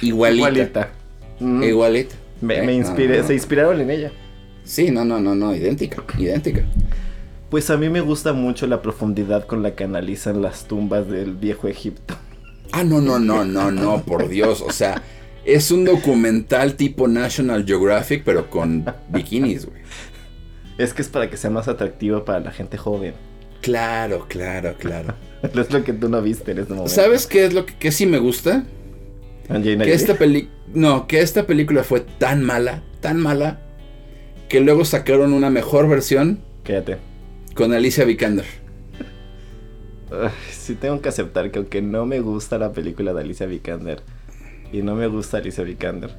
Igualita. Igualita. Me, me inspiré, se inspiraron en ella. Sí, no, no, no, no, idéntica, idéntica. Pues a mí me gusta mucho la profundidad con la que analizan las tumbas del viejo Egipto. Ah, no, no, no, no, no, por Dios. O sea, es un documental tipo National Geographic, pero con bikinis, güey. Es que es para que sea más atractivo para la gente joven. Claro, claro, claro. es lo que tú no viste en este momento. ¿Sabes qué es lo que, sí me gusta? que esta peli no, que esta película fue tan mala, tan mala, que luego sacaron una mejor versión. Quédate. Con Alicia Vikander. sí tengo que aceptar que aunque no me gusta la película de Alicia Vikander y no me gusta Alicia Vikander,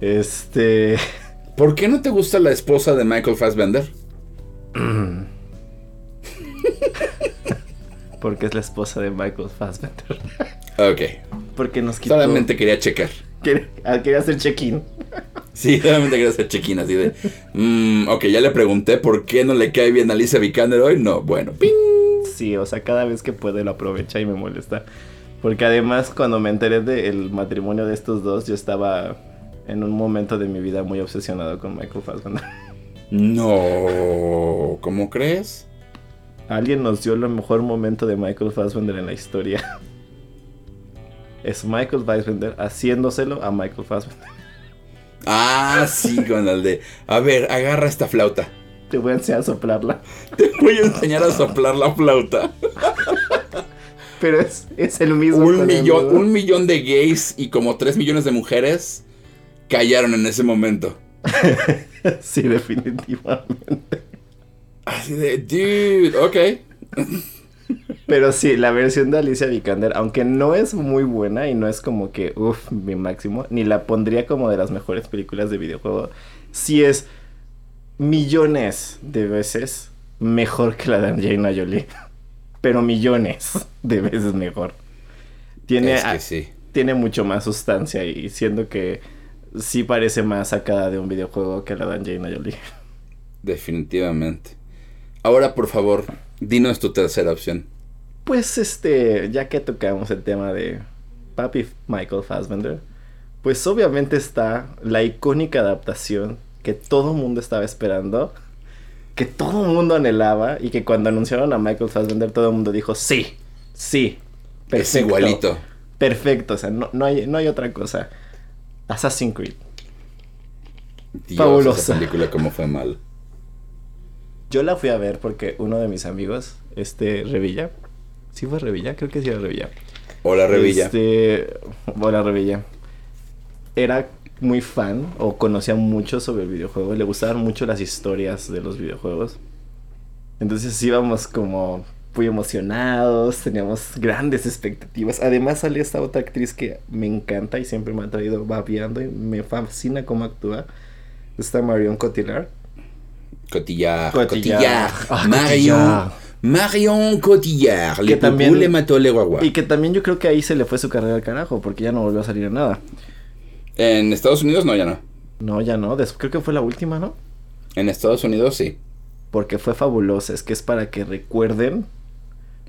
este... ¿Por qué no te gusta la esposa de Michael Fassbender? Porque es la esposa de Michael Fassbender. ok. Porque nos quitó... Solamente quería checar. Ah, quería, hacer check-in. Sí, solamente quería hacer check-in así de... Mm, ok, ya le pregunté por qué no le cae bien a Alicia Vikander hoy. No, bueno. ¡Ping! Sí, o sea, cada vez que puede lo aprovecha y me molesta. Porque además cuando me enteré del matrimonio de estos dos, yo estaba en un momento de mi vida muy obsesionado con Michael Fassbender. No, ¿cómo crees? Alguien nos dio el mejor momento de Michael Fassbender en la historia. Es Michael Fassbender haciéndoselo a Michael Fassbender. Ah, sí, con el de. A ver, agarra esta flauta. Te voy a enseñar a soplarla. Te voy a enseñar a soplar la flauta. Pero es, el mismo. Un millón, un millón de gays y como tres millones de mujeres callaron en ese momento. sí, definitivamente. Así de, dude, ok. Pero sí, la versión de Alicia Vikander, aunque no es muy buena y no es como que, uff, mi máximo, ni la pondría como de las mejores películas de videojuego, sí es millones de veces mejor que la de Angelina Jolie. Pero millones de veces mejor. Tiene, tiene mucho más sustancia y siendo que sí parece más sacada de un videojuego que la de Angelina Jolie. Definitivamente. Ahora, por favor, dinos tu tercera opción. Pues este, ya que tocamos el tema de Papi Michael Fassbender, pues obviamente está la icónica adaptación que todo el mundo estaba esperando, que todo el mundo anhelaba y que cuando anunciaron a Michael Fassbender todo el mundo dijo, sí, sí, perfecto. Es igualito. Perfecto, o sea, no, hay, no hay otra cosa. Assassin's Creed. Dios, Fabulosa. Esa película como fue mal. Yo la fui a ver porque uno de mis amigos, este Revilla, ¿sí fue Revilla? Creo que sí era Revilla. Hola Revilla. Este, hola Revilla. Era muy fan o conocía mucho sobre el videojuego, le gustaban mucho las historias de los videojuegos. Entonces íbamos como muy emocionados, teníamos grandes expectativas. Además sale esta otra actriz que me encanta y siempre me ha traído babeando y me fascina cómo actúa. Esta Marion Cotillard. Cotillard. Cotillard. Ah, Marion. Marion Cotillard. Le también, le mató guagua. Y que también yo creo que ahí se le fue su carrera al carajo, porque ya no volvió a salir en nada. En Estados Unidos no, ya no. No, ya no. creo que fue la última, ¿no? En Estados Unidos sí. Porque fue fabulosa. Es que es para que recuerden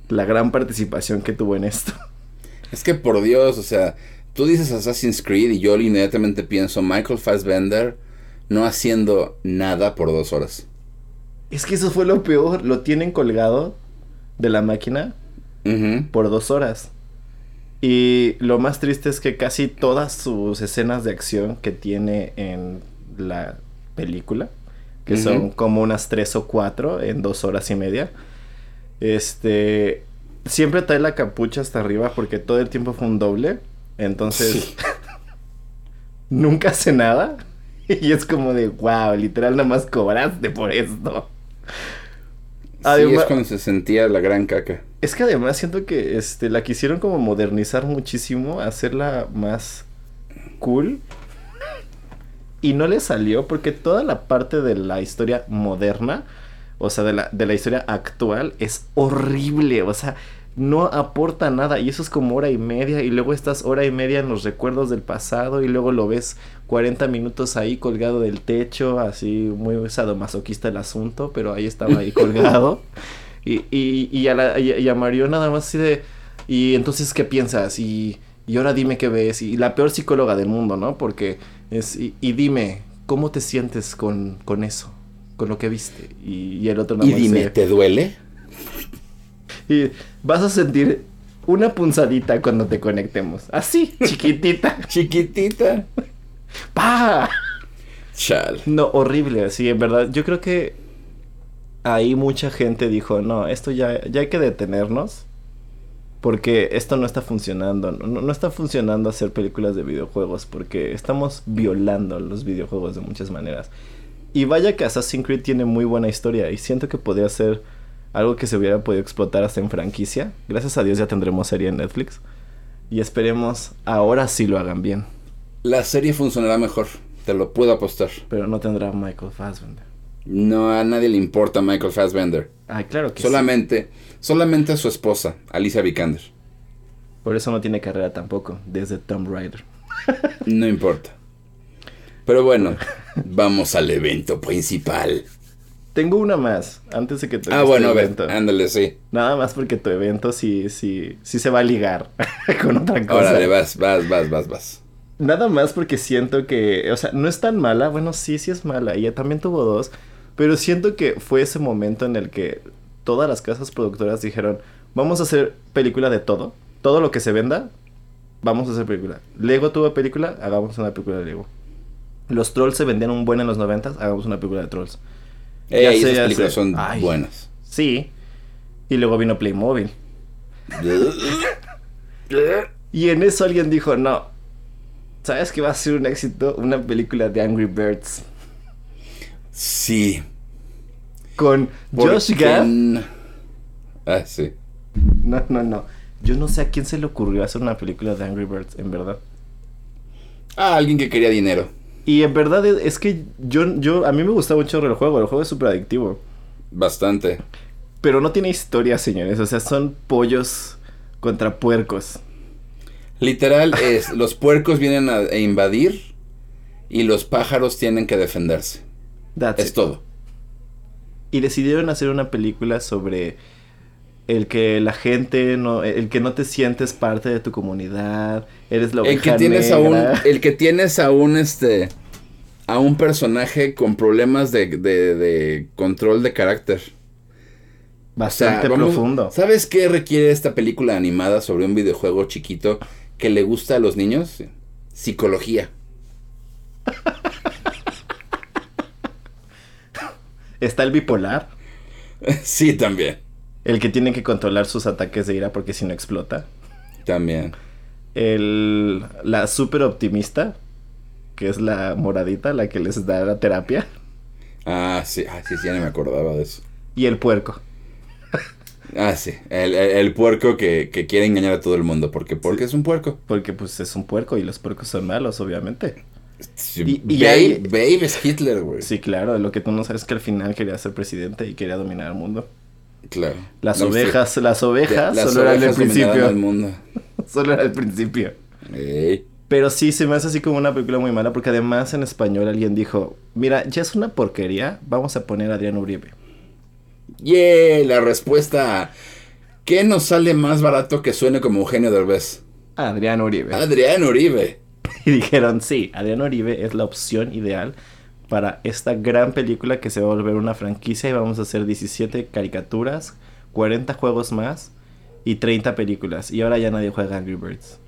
la gran participación que tuvo en esto. Es que por Dios, o sea, tú dices Assassin's Creed y yo inmediatamente pienso Michael Fassbender no haciendo nada por dos horas. Es que eso fue lo peor. Lo tienen colgado de la máquina por dos horas. Y lo más triste es que casi todas sus escenas de acción que tiene en la película, que son como unas tres o cuatro en dos horas y media, este, siempre trae la capucha hasta arriba porque todo el tiempo fue un doble. Entonces, nunca hace nada. Y es como de, wow, literal nada más cobraste por esto. Además, sí, es cuando se sentía la gran caca. Es que además siento que este, la quisieron como modernizar muchísimo, hacerla más cool. Y no le salió porque toda la parte de la historia moderna, o sea, de la, de la historia actual, es horrible. O sea, no aporta nada y eso es como hora y media y luego estás hora y media en los recuerdos del pasado y luego lo ves 40 minutos ahí colgado del techo, así muy sadomasoquista el asunto, pero ahí estaba ahí colgado. y, y, y, a la, y, a Mario nada más así de, y entonces, ¿qué piensas? Y, y ahora dime qué ves. Y la peor psicóloga del mundo, ¿no? Porque es, y, dime, ¿cómo te sientes con, con eso? con lo que viste. Y, el otro no Y dime, ¿te duele? Y vas a sentir una punzadita cuando te conectemos. Así, chiquitita. chiquitita. ¡Pah! Chal. No, horrible, sí, en verdad. Yo creo que ahí mucha gente dijo, no, esto ya, ya hay que detenernos. Porque esto no está funcionando. No, no está funcionando hacer películas de videojuegos. Porque estamos violando los videojuegos de muchas maneras. Y vaya que Assassin's Creed tiene muy buena historia. Y siento que podría ser algo que se hubiera podido explotar hasta en franquicia. Gracias a Dios ya tendremos serie en Netflix. Y esperemos ahora sí lo hagan bien. La serie funcionará mejor, te lo puedo apostar. Pero no tendrá Michael Fassbender. No, a nadie le importa Michael Fassbender. Ay, claro que solamente, sí. Solamente a su esposa, Alicia Vikander. Por eso no tiene carrera tampoco, desde Tomb Raider. no importa. Pero bueno, vamos al evento principal. Tengo una más, antes de que te Ah, bueno, evento. ándale, sí. Nada más porque tu evento sí, sí, sí se va a ligar con otra cosa. Órale, vas, vas, vas, vas, vas. Nada más porque siento que, o sea, no es tan mala, bueno, sí, sí es mala, ella también tuvo dos, pero siento que fue ese momento en el que todas las casas productoras dijeron, vamos a hacer película de todo, todo lo que se venda, vamos a hacer película. Lego tuvo película, hagamos una película de Lego. Los trolls se vendían un buen en los noventas, hagamos una película de trolls. Eh, esas películas son buenas. Sí. Y luego vino Playmobil. y en eso alguien dijo, no. ¿Sabes que va a ser un éxito? Una película de Angry Birds. Sí. Con Josh Gad. Ah, sí. No, no, no. Yo no sé a quién se le ocurrió hacer una película de Angry Birds, en verdad. Ah, alguien que quería dinero. Y en verdad es, que yo, yo, a mí me gusta mucho el juego, el juego es súper adictivo. Bastante. Pero no tiene historia, señores, o sea, son pollos contra puercos. Literal es, los puercos vienen a, invadir y los pájaros tienen que defenderse. es todo. Y decidieron hacer una película sobre el que la gente no, el que no te sientes parte de tu comunidad, eres la el que tienes el que tienes a un este a un personaje con problemas de, de, control de carácter. Bastante profundo. ¿Sabes qué requiere esta película animada sobre un videojuego chiquito que le gusta a los niños? Psicología. ¿Está el bipolar? sí, también. El que tiene que controlar sus ataques de ira porque si no explota. También. El, la super optimista, que es la moradita, la que les da la terapia. Ah, sí, ah, sí, sí, ya no me acordaba de eso. Y el puerco. Ah, sí, el, puerco que, quiere engañar a todo el mundo. porque Porque es un puerco. Porque pues es un puerco y los puercos son malos, obviamente. y, Babe, es Hitler, güey. Sí, claro, lo que tú no sabes es que al final quería ser presidente y quería dominar el mundo. Claro. Las ovejas, las ovejas solo eran el principio. mundo. solo era el principio. Pero sí se me hace así como una película muy mala porque además en español alguien dijo, mira, ya es una porquería, vamos a poner a Adrián Uribe. Yeah, la respuesta. ¿Qué nos sale más barato que suene como Eugenio Derbez? Adrián Uribe. Adrián Uribe. Y dijeron, sí, Adrián Uribe es la opción ideal para esta gran película que se va a volver una franquicia y vamos a hacer 17 caricaturas, 40 juegos más y 30 películas. Y ahora ya nadie juega Angry Birds.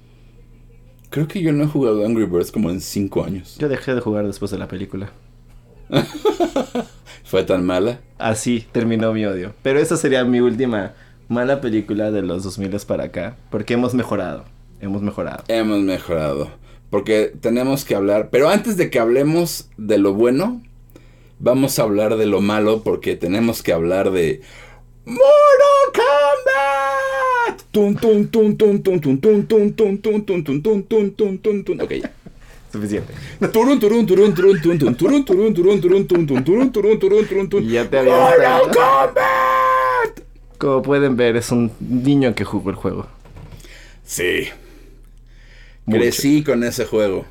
Creo que yo no he jugado Angry Birds como en 5 años. Yo dejé de jugar después de la película. ¿Fue tan mala? Así terminó mi odio. Pero esa sería mi última mala película de los 2000 para acá. Porque hemos mejorado. Hemos mejorado. Hemos mejorado. Porque tenemos que hablar. Pero antes de que hablemos de lo bueno, vamos a hablar de lo malo. Porque tenemos que hablar de. ¡Mortal Kombat! Ok, ya. Suficiente. Ya te había ¡Mortal Kombat! Como pueden ver, es un niño que jugó el juego. Sí. Crecí con ese juego.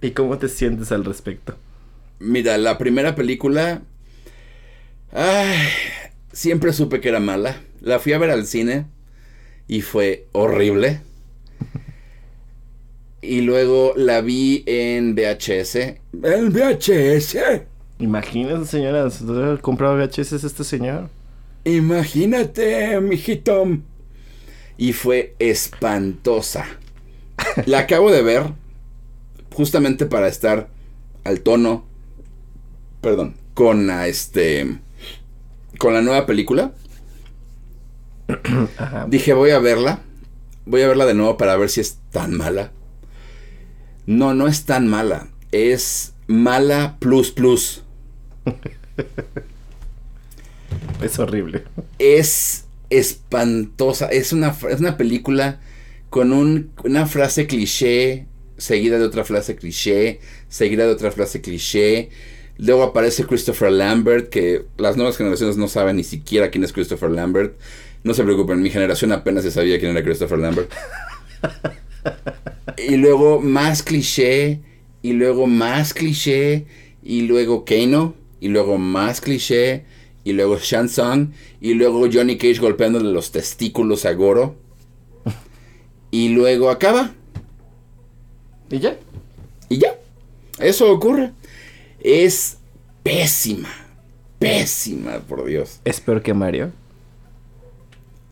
¿Y cómo te sientes al respecto? Mira, la primera película. Ay, siempre supe que era mala. La fui a ver al cine y fue horrible. Y luego la vi en VHS. ¿El VHS? Imagínense, señora, comprado VHS este señor. Imagínate, mijito. Y fue espantosa. La acabo de ver justamente para estar al tono, perdón, con la, este, con la nueva película. Dije, voy a verla. Voy a verla de nuevo para ver si es tan mala. No, no es tan mala. Es mala plus plus. es horrible. Es espantosa. Es una, es una película con una frase cliché, seguida de otra frase cliché, seguida de otra frase cliché. Luego aparece Christopher Lambert, que las nuevas generaciones no saben ni siquiera quién es Christopher Lambert. No se preocupen, mi generación apenas se sabía quién era Christopher Lambert. y luego más cliché, y luego más cliché, y luego Kano, y luego más cliché, y luego Shansung, y luego Johnny Cage golpeándole los testículos a Goro. y luego acaba. ¿Y ya? Y ya. Eso ocurre. Es pésima. Pésima, por Dios. ¿Es peor que Mario?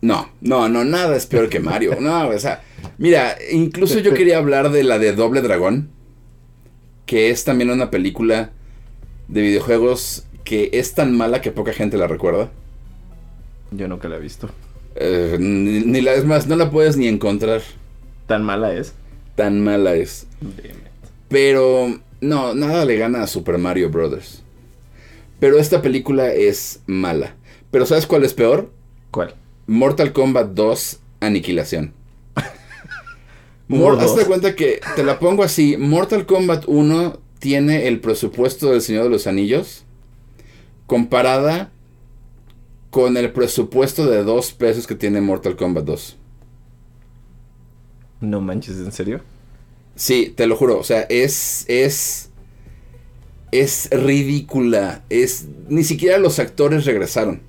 No, no, no, nada es peor que Mario. No, o sea, mira, incluso yo quería hablar de la de Doble Dragón, que es también una película de videojuegos que es tan mala que poca gente la recuerda. Yo nunca la he visto. Eh, ni, la es más, no la puedes ni encontrar. ¿Tan mala es? Tan mala es. Pero no, nada le gana a Super Mario Brothers. Pero esta película es mala. Pero ¿sabes cuál es peor? ¿Cuál? Mortal Kombat 2 Aniquilación. Hazte cuenta que te la pongo así. Mortal Kombat 1 tiene el presupuesto del Señor de los Anillos comparada con el presupuesto de dos pesos que tiene Mortal Kombat 2. No manches, ¿en serio? Sí, te lo juro. O sea, es. es. Es ridícula. Es. Ni siquiera los actores regresaron.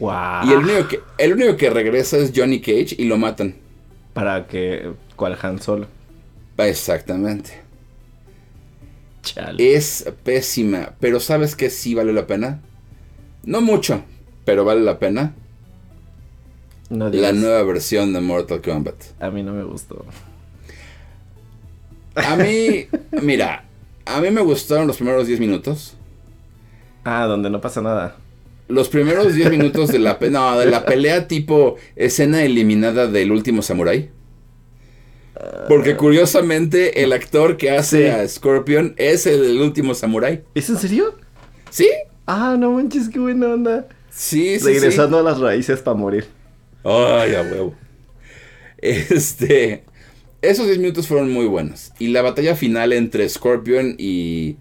Y el único, que, el único que regresa es Johnny Cage y lo matan. Para que. ¿Cuál Han Solo? Exactamente. Es pésima, pero ¿sabes que sí vale la pena? No mucho, pero vale la pena. la nueva versión de Mortal Kombat. A mí no me gustó. A mí, mira, a mí me gustaron los primeros 10 minutos. Ah, donde no pasa nada. Los primeros 10 minutos de la, no, de la pelea tipo escena eliminada del último samurai. Porque curiosamente el actor que hace a Scorpion es el del último samurai. ¿Es en serio? Sí. Ah, no manches, qué buena onda. Sí, sí. Regresando a las raíces para morir. Ay, a huevo. Este. Esos 10 minutos fueron muy buenos. Y la batalla final entre Scorpion y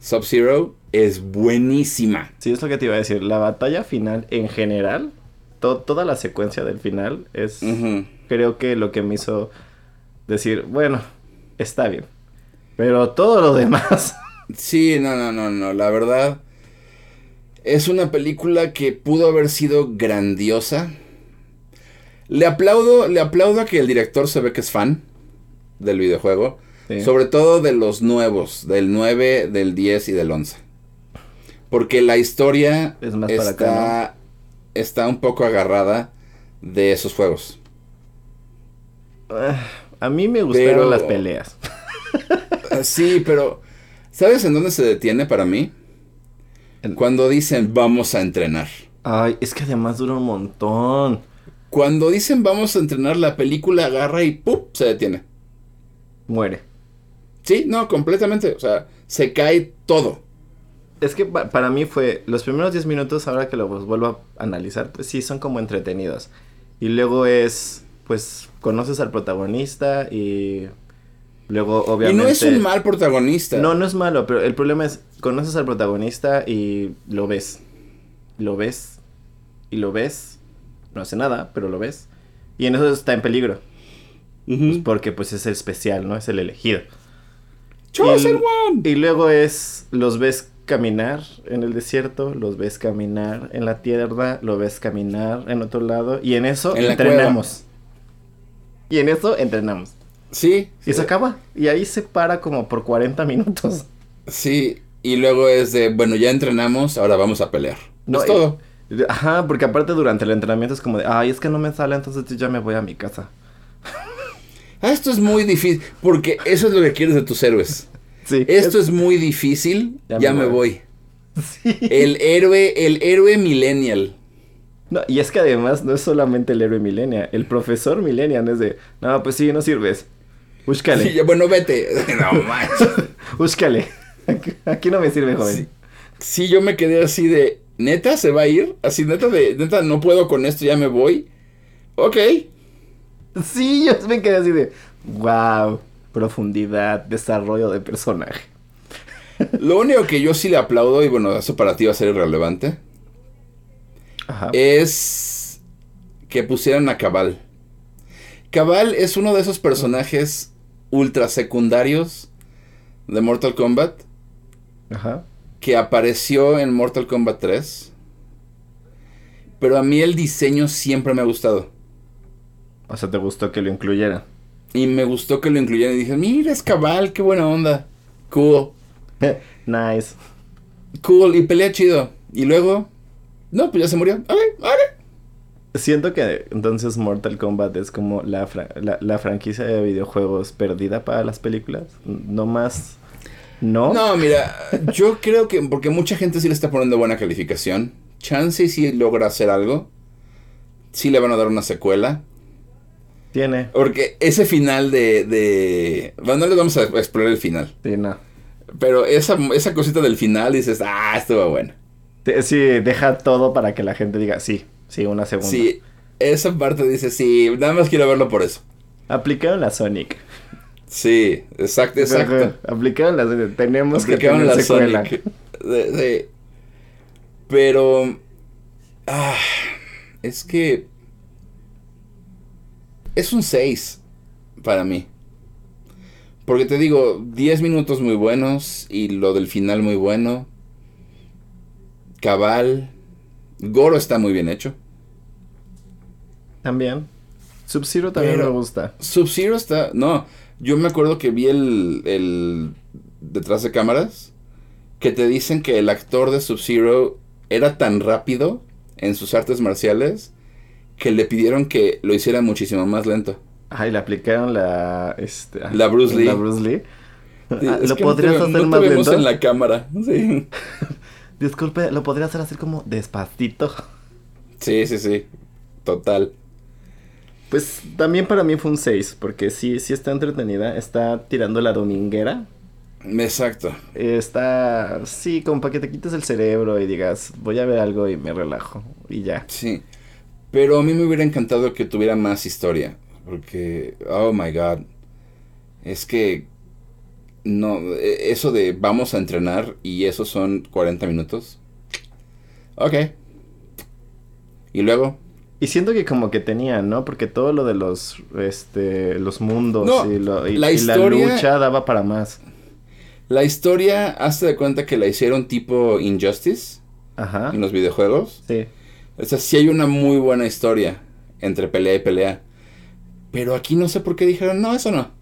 Sub-Zero es buenísima. Sí, es lo que te iba a decir. La batalla final en general, toda la secuencia del final es, creo que lo que me hizo decir, bueno, está bien. Pero todo lo demás. Sí, no, no, no, no. La verdad, es una película que pudo haber sido grandiosa. Le aplaudo, le aplaudo a que el director se ve que es fan del videojuego. Sobre todo de los nuevos, del 9, del 10 y del 11. Porque la historia está, está un poco agarrada de esos juegos. Ah, a mí me gustaron las peleas. Ah, sí, pero ¿sabes en dónde se detiene para mí? Cuando dicen vamos a entrenar. Ay, es que además dura un montón. Cuando dicen vamos a entrenar, la película agarra y ¡pum! se detiene. Muere. Sí, no, completamente. O sea, se cae todo. Es que para mí fue los primeros 10 minutos, ahora que lo vuelvo a analizar, pues sí, son como entretenidos. Y luego es, pues, conoces al protagonista y luego obviamente... Y no es un mal protagonista. No, no es malo, pero el problema es, conoces al protagonista y lo ves. Lo ves. Y lo ves. No hace nada, pero lo ves. Y en eso está en peligro. Pues porque pues es el especial, ¿no? Es el elegido. Y, y luego es, los ves caminar en el desierto, los ves caminar en la tierra, lo ves caminar en otro lado y en eso entrenamos. Y en eso entrenamos. Sí. Y se acaba. Y ahí se para como por 40 minutos. Sí. Y luego es de, bueno, ya entrenamos, ahora vamos a pelear. No, es todo. Ajá, porque aparte durante el entrenamiento es como de, ay, es que no me sale, entonces ya me voy a mi casa. Ah, esto es muy difícil, porque eso es lo que quieres de tus héroes. Sí, esto es... muy difícil, ya, me, voy. Sí. El héroe, el héroe millennial. No, y es que además no es solamente el héroe millennial, el profesor millennial es de, no, pues sí, no sirves. Búscale. Sí, bueno, vete. No manches. Búscale. Aquí, no me sirve, joven. Sí, yo me quedé así de, ¿neta se va a ir? Así, neta de, neta no puedo con esto, ya me voy. Ok. Sí, yo me quedé así de, wow, profundidad, desarrollo de personaje. Lo único que yo sí le aplaudo, y bueno, eso para ti va a ser irrelevante, es que pusieran a Cabal. Cabal es uno de esos personajes ultra secundarios de Mortal Kombat. Ajá. Que apareció en Mortal Kombat 3. Pero a mí el diseño siempre me ha gustado. O sea, ¿te gustó que lo incluyera? Y me gustó que lo incluyeran. Y dije, mira, es cabal, qué buena onda. Cool. nice. Cool, y pelea chido. Y luego, no, pues ya se murió. Ok, ok. Siento que entonces Mortal Kombat es como la, la, franquicia de videojuegos perdida para las películas. No más. ¿No? No, mira, yo creo que porque mucha gente sí le está poniendo buena calificación. Chance si logra hacer algo. Sí le van a dar una secuela. Tiene. Porque ese final de. de... Bueno, no les vamos a explorar el final. Sí, no. Pero esa, esa cosita del final dices, ah, estuvo bueno. Sí, deja todo para que la gente diga, sí, Sí, una segunda. Sí, esa parte dice, sí, nada más quiero verlo por eso. Aplicaron la Sonic. Sí, exacto, exacto. Aplicaron la Sonic. Tenemos que tener la Sonic. Sí. Pero... Ah, es que... Es un 6 para mí. Porque te digo, 10 minutos muy buenos y lo del final muy bueno. Cabal, Goro está muy bien hecho. También. Sub-Zero también me gusta. Sub-Zero está. No, yo me acuerdo que vi el, el. detrás de cámaras. Que te dicen que el actor de Sub-Zero era tan rápido en sus artes marciales que le pidieron que lo hiciera muchísimo más lento. Ay, le aplicaron la. Este, la Bruce Lee. La Bruce Lee. Ah, lo podrías hacer más lento. en la cámara. Sí. Disculpe, ¿lo podría hacer así como despacito? Sí, sí, sí. Total. Pues también para mí fue un 6, porque sí, sí está entretenida. Está tirando la dominguera. Exacto. Está, sí, como para que te quites el cerebro y digas, voy a ver algo y me relajo. Y ya. Sí. Pero a mí me hubiera encantado que tuviera más historia. Porque, oh my god. Es que no, e, eso de vamos a entrenar y eso son 40 minutos. Ok. Y luego. Y siento que como que tenía, ¿no? Porque todo lo de los, este, los mundos y, la, lucha daba para más. La historia, hazte de cuenta que la hicieron tipo Injustice. Ajá. En los videojuegos. Sí. O sea, sí hay una muy buena historia entre pelea y pelea. Pero aquí no sé por qué dijeron, no, eso no.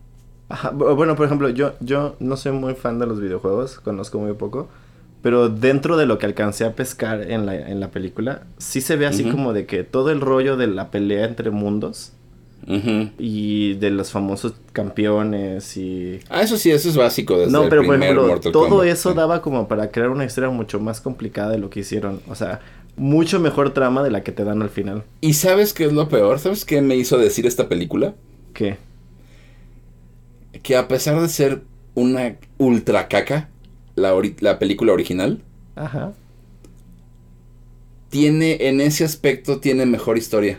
Bueno, por ejemplo, yo, yo no soy muy fan de los videojuegos, conozco muy poco. Pero dentro de lo que alcancé a pescar en la, en la película, sí se ve así como de que todo el rollo de la pelea entre mundos y de los famosos campeones y... Ah, eso sí, eso es básico. Desde no, pero por ejemplo, todo eso daba como para crear una historia mucho más complicada de lo que hicieron. O sea, mucho mejor trama de la que te dan al final. ¿Y sabes qué es lo peor? ¿Sabes qué me hizo decir esta película? ¿Qué? Que a pesar de ser una ultra caca, la, la película original, Ajá. tiene, en ese aspecto, tiene mejor historia.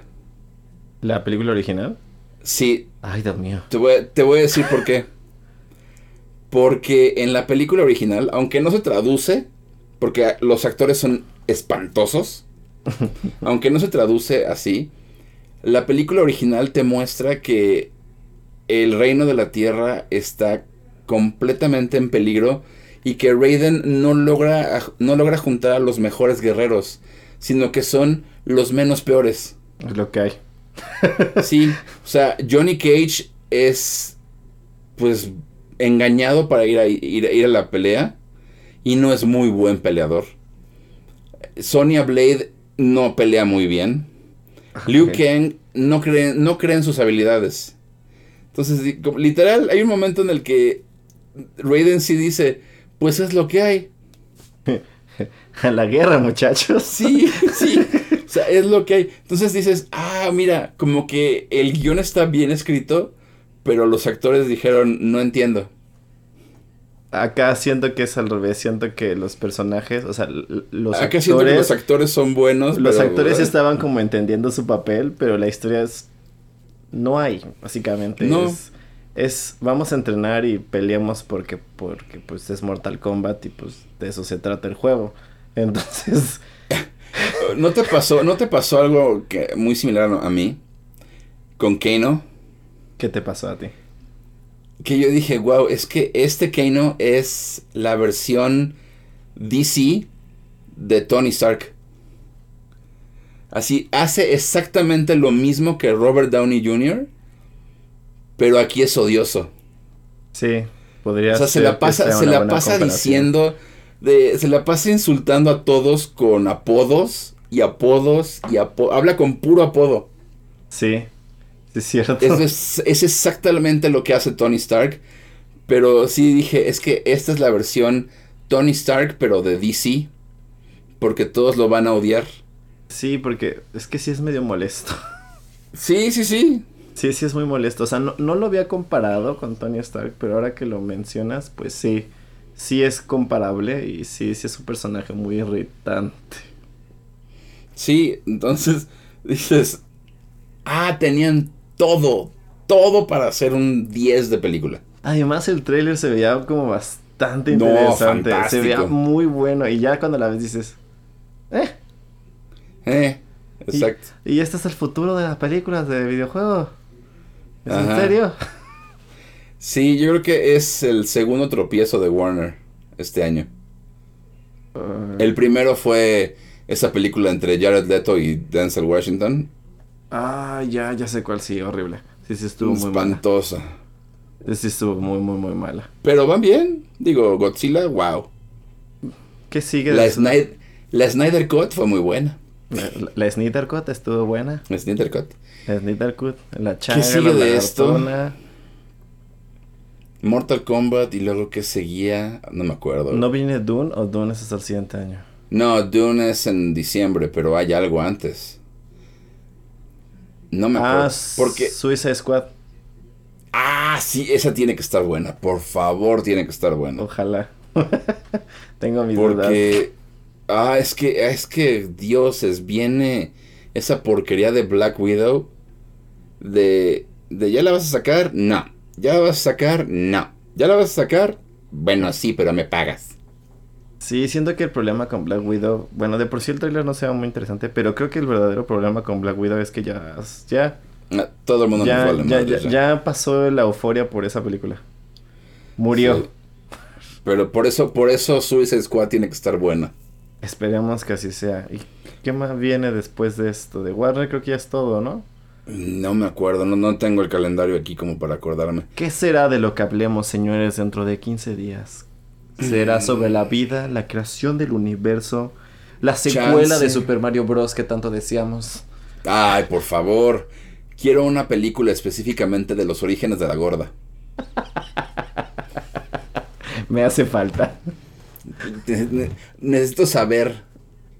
¿La película original? Sí. Ay, Dios mío. Te voy, te voy a decir por qué. Porque en la película original, aunque no se traduce, porque los actores son espantosos, aunque no se traduce así, la película original te muestra que el reino de la tierra está completamente en peligro y que Raiden no logra, no logra juntar a los mejores guerreros, sino que son los menos peores. Es lo que hay. sí, o sea, Johnny Cage es pues engañado para ir a, ir, a la pelea y no es muy buen peleador. Sonya Blade no pelea muy bien. Liu Kang no cree, no cree en sus habilidades. Entonces, literal, hay un momento en el que Raiden sí dice, pues es lo que hay. A la guerra, muchachos. Sí, sí. O sea, es lo que hay. Entonces dices, ah, mira, como que el guion está bien escrito, pero los actores dijeron, no entiendo. Acá siento que es al revés, siento que los personajes, o sea, los Acá actores... siento que los actores son buenos. Los actores estaban como entendiendo su papel, pero la historia es... No hay, básicamente. No. Es, es, vamos a entrenar y peleamos porque, porque pues es Mortal Kombat y pues de eso se trata el juego. Entonces... ¿No te pasó, ¿no te pasó algo que, muy similar a mí? Con Kano. ¿Qué te pasó a ti? Que yo dije, wow, es que este Kano es la versión DC de Tony Stark. Así, hace exactamente lo mismo que Robert Downey Jr., pero aquí es odioso. Sí, podría ser. O sea, se la pasa, se la pasa diciendo, de, se la pasa insultando a todos con apodos y apodos y apodos. Habla con puro apodo. Sí, es cierto. Es, es, exactamente lo que hace Tony Stark. Pero sí dije, es que esta es la versión Tony Stark, pero de DC. Porque todos lo van a odiar. Sí, porque es que sí es medio molesto. Sí, sí, sí. Sí, sí es muy molesto. O sea, no, no lo había comparado con Tony Stark, pero ahora que lo mencionas, pues sí. Sí es comparable y sí, sí es un personaje muy irritante. Sí, entonces dices, ah, tenían todo, todo para hacer un 10 de película. Además el tráiler se veía como bastante interesante, se veía muy bueno y ya cuando la ves dices, eh. Eh, exacto. Y, este es el futuro de las películas de videojuegos. ¿Es en serio? Sí, yo creo que es el segundo tropiezo de Warner este año. Ah. el primero fue esa película entre Jared Leto y Denzel Washington. Ah, ya, ya sé cuál, sí, horrible. Sí, sí, estuvo muy mala. Espantosa. Sí, estuvo muy, muy, muy mala. Pero van bien. Digo, Godzilla, wow. ¿Qué sigue? La, Snyder, la Snyder Cut fue muy buena. La, Snyder Cut estuvo buena. La Snyder Cut. La Cut. La changa, ¿Qué sigue de esto? Mortal Kombat y luego que seguía, no me acuerdo. ¿No viene Dune o Dune es hasta el siguiente año? No, Dune es en diciembre, pero hay algo antes. No me acuerdo. Ah, porque... Suicide Squad. Ah, sí, esa tiene que estar buena. Por favor, tiene que estar buena. Ojalá. Tengo mis Porque... Ah, es que, es que, dioses, viene esa porquería de Black Widow. De, de, ¿ya la vas a sacar? No. ¿Ya la vas a sacar? No. ¿Ya la vas a sacar? Bueno, sí, pero me pagas. Sí, siento que el problema con Black Widow, bueno, de por sí el trailer no sea muy interesante, pero creo que el verdadero problema con Black Widow es que ya, ya, ah, todo el mundo ya, ya, ya, pasó la euforia por esa película. Murió. Pero por eso, por eso Suicide Squad tiene que estar buena. Esperemos que así sea. ¿Y qué más viene después de esto? De Warner creo que ya es todo, ¿no? No me acuerdo, no, no tengo el calendario aquí como para acordarme. ¿Qué será de lo que hablemos, señores, dentro de 15 días? Será sobre la vida, la creación del universo, la secuela de Super Mario Bros. que tanto deseamos. Ay, por favor. Quiero una película específicamente de los orígenes de la gorda. Me hace falta. Necesito saber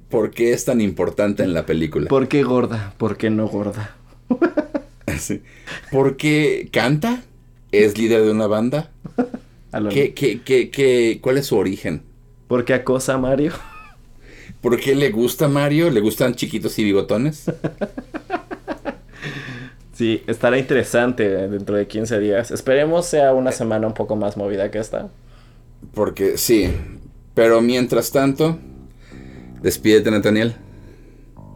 por qué es tan importante en la película. ¿Por qué gorda? ¿Por qué no gorda? ¿Por qué canta? ¿Es líder de una banda? ¿Qué, qué, qué, cuál es su origen? ¿Por qué acosa a Mario? ¿Por qué le gusta Mario? ¿Le gustan chiquitos y bigotones? sí, estará interesante dentro de 15 días. Esperemos sea una semana un poco más movida que esta. Porque sí, pero mientras tanto, despídete Nathaniel.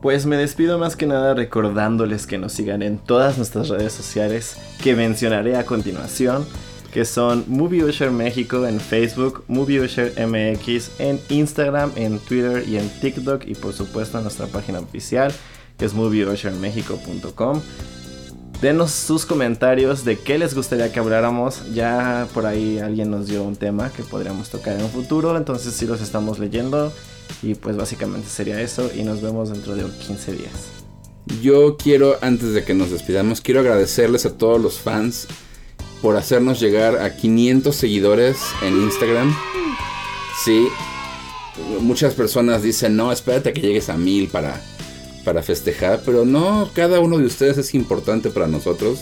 Pues me despido más que nada recordándoles que nos sigan en todas nuestras redes sociales que mencionaré a continuación que son Movie México en Facebook, Movie MX en Instagram, en Twitter y en TikTok y por supuesto en nuestra página oficial que es movieushermexico.com. Denos sus comentarios de qué les gustaría que habláramos. Ya por ahí alguien nos dio un tema que podríamos tocar en un futuro. Entonces sí los estamos leyendo. Y pues básicamente sería eso. Y nos vemos dentro de 15 días. Yo quiero, antes de que nos despidamos, quiero agradecerles a todos los fans por hacernos llegar a 500 seguidores en Instagram. Sí, muchas personas dicen, no, espérate que llegues a mil para para festejar, pero no, cada uno de ustedes es importante para nosotros.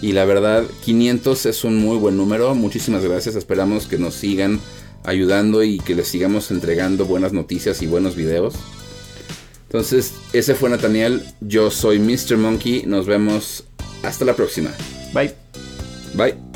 Y la verdad, 500 es un muy buen número. Muchísimas gracias. Esperamos que nos sigan ayudando y que les sigamos entregando buenas noticias y buenos videos. Entonces, ese fue Nathaniel. Yo soy Mr. Monkey. Nos vemos hasta la próxima. Bye. Bye.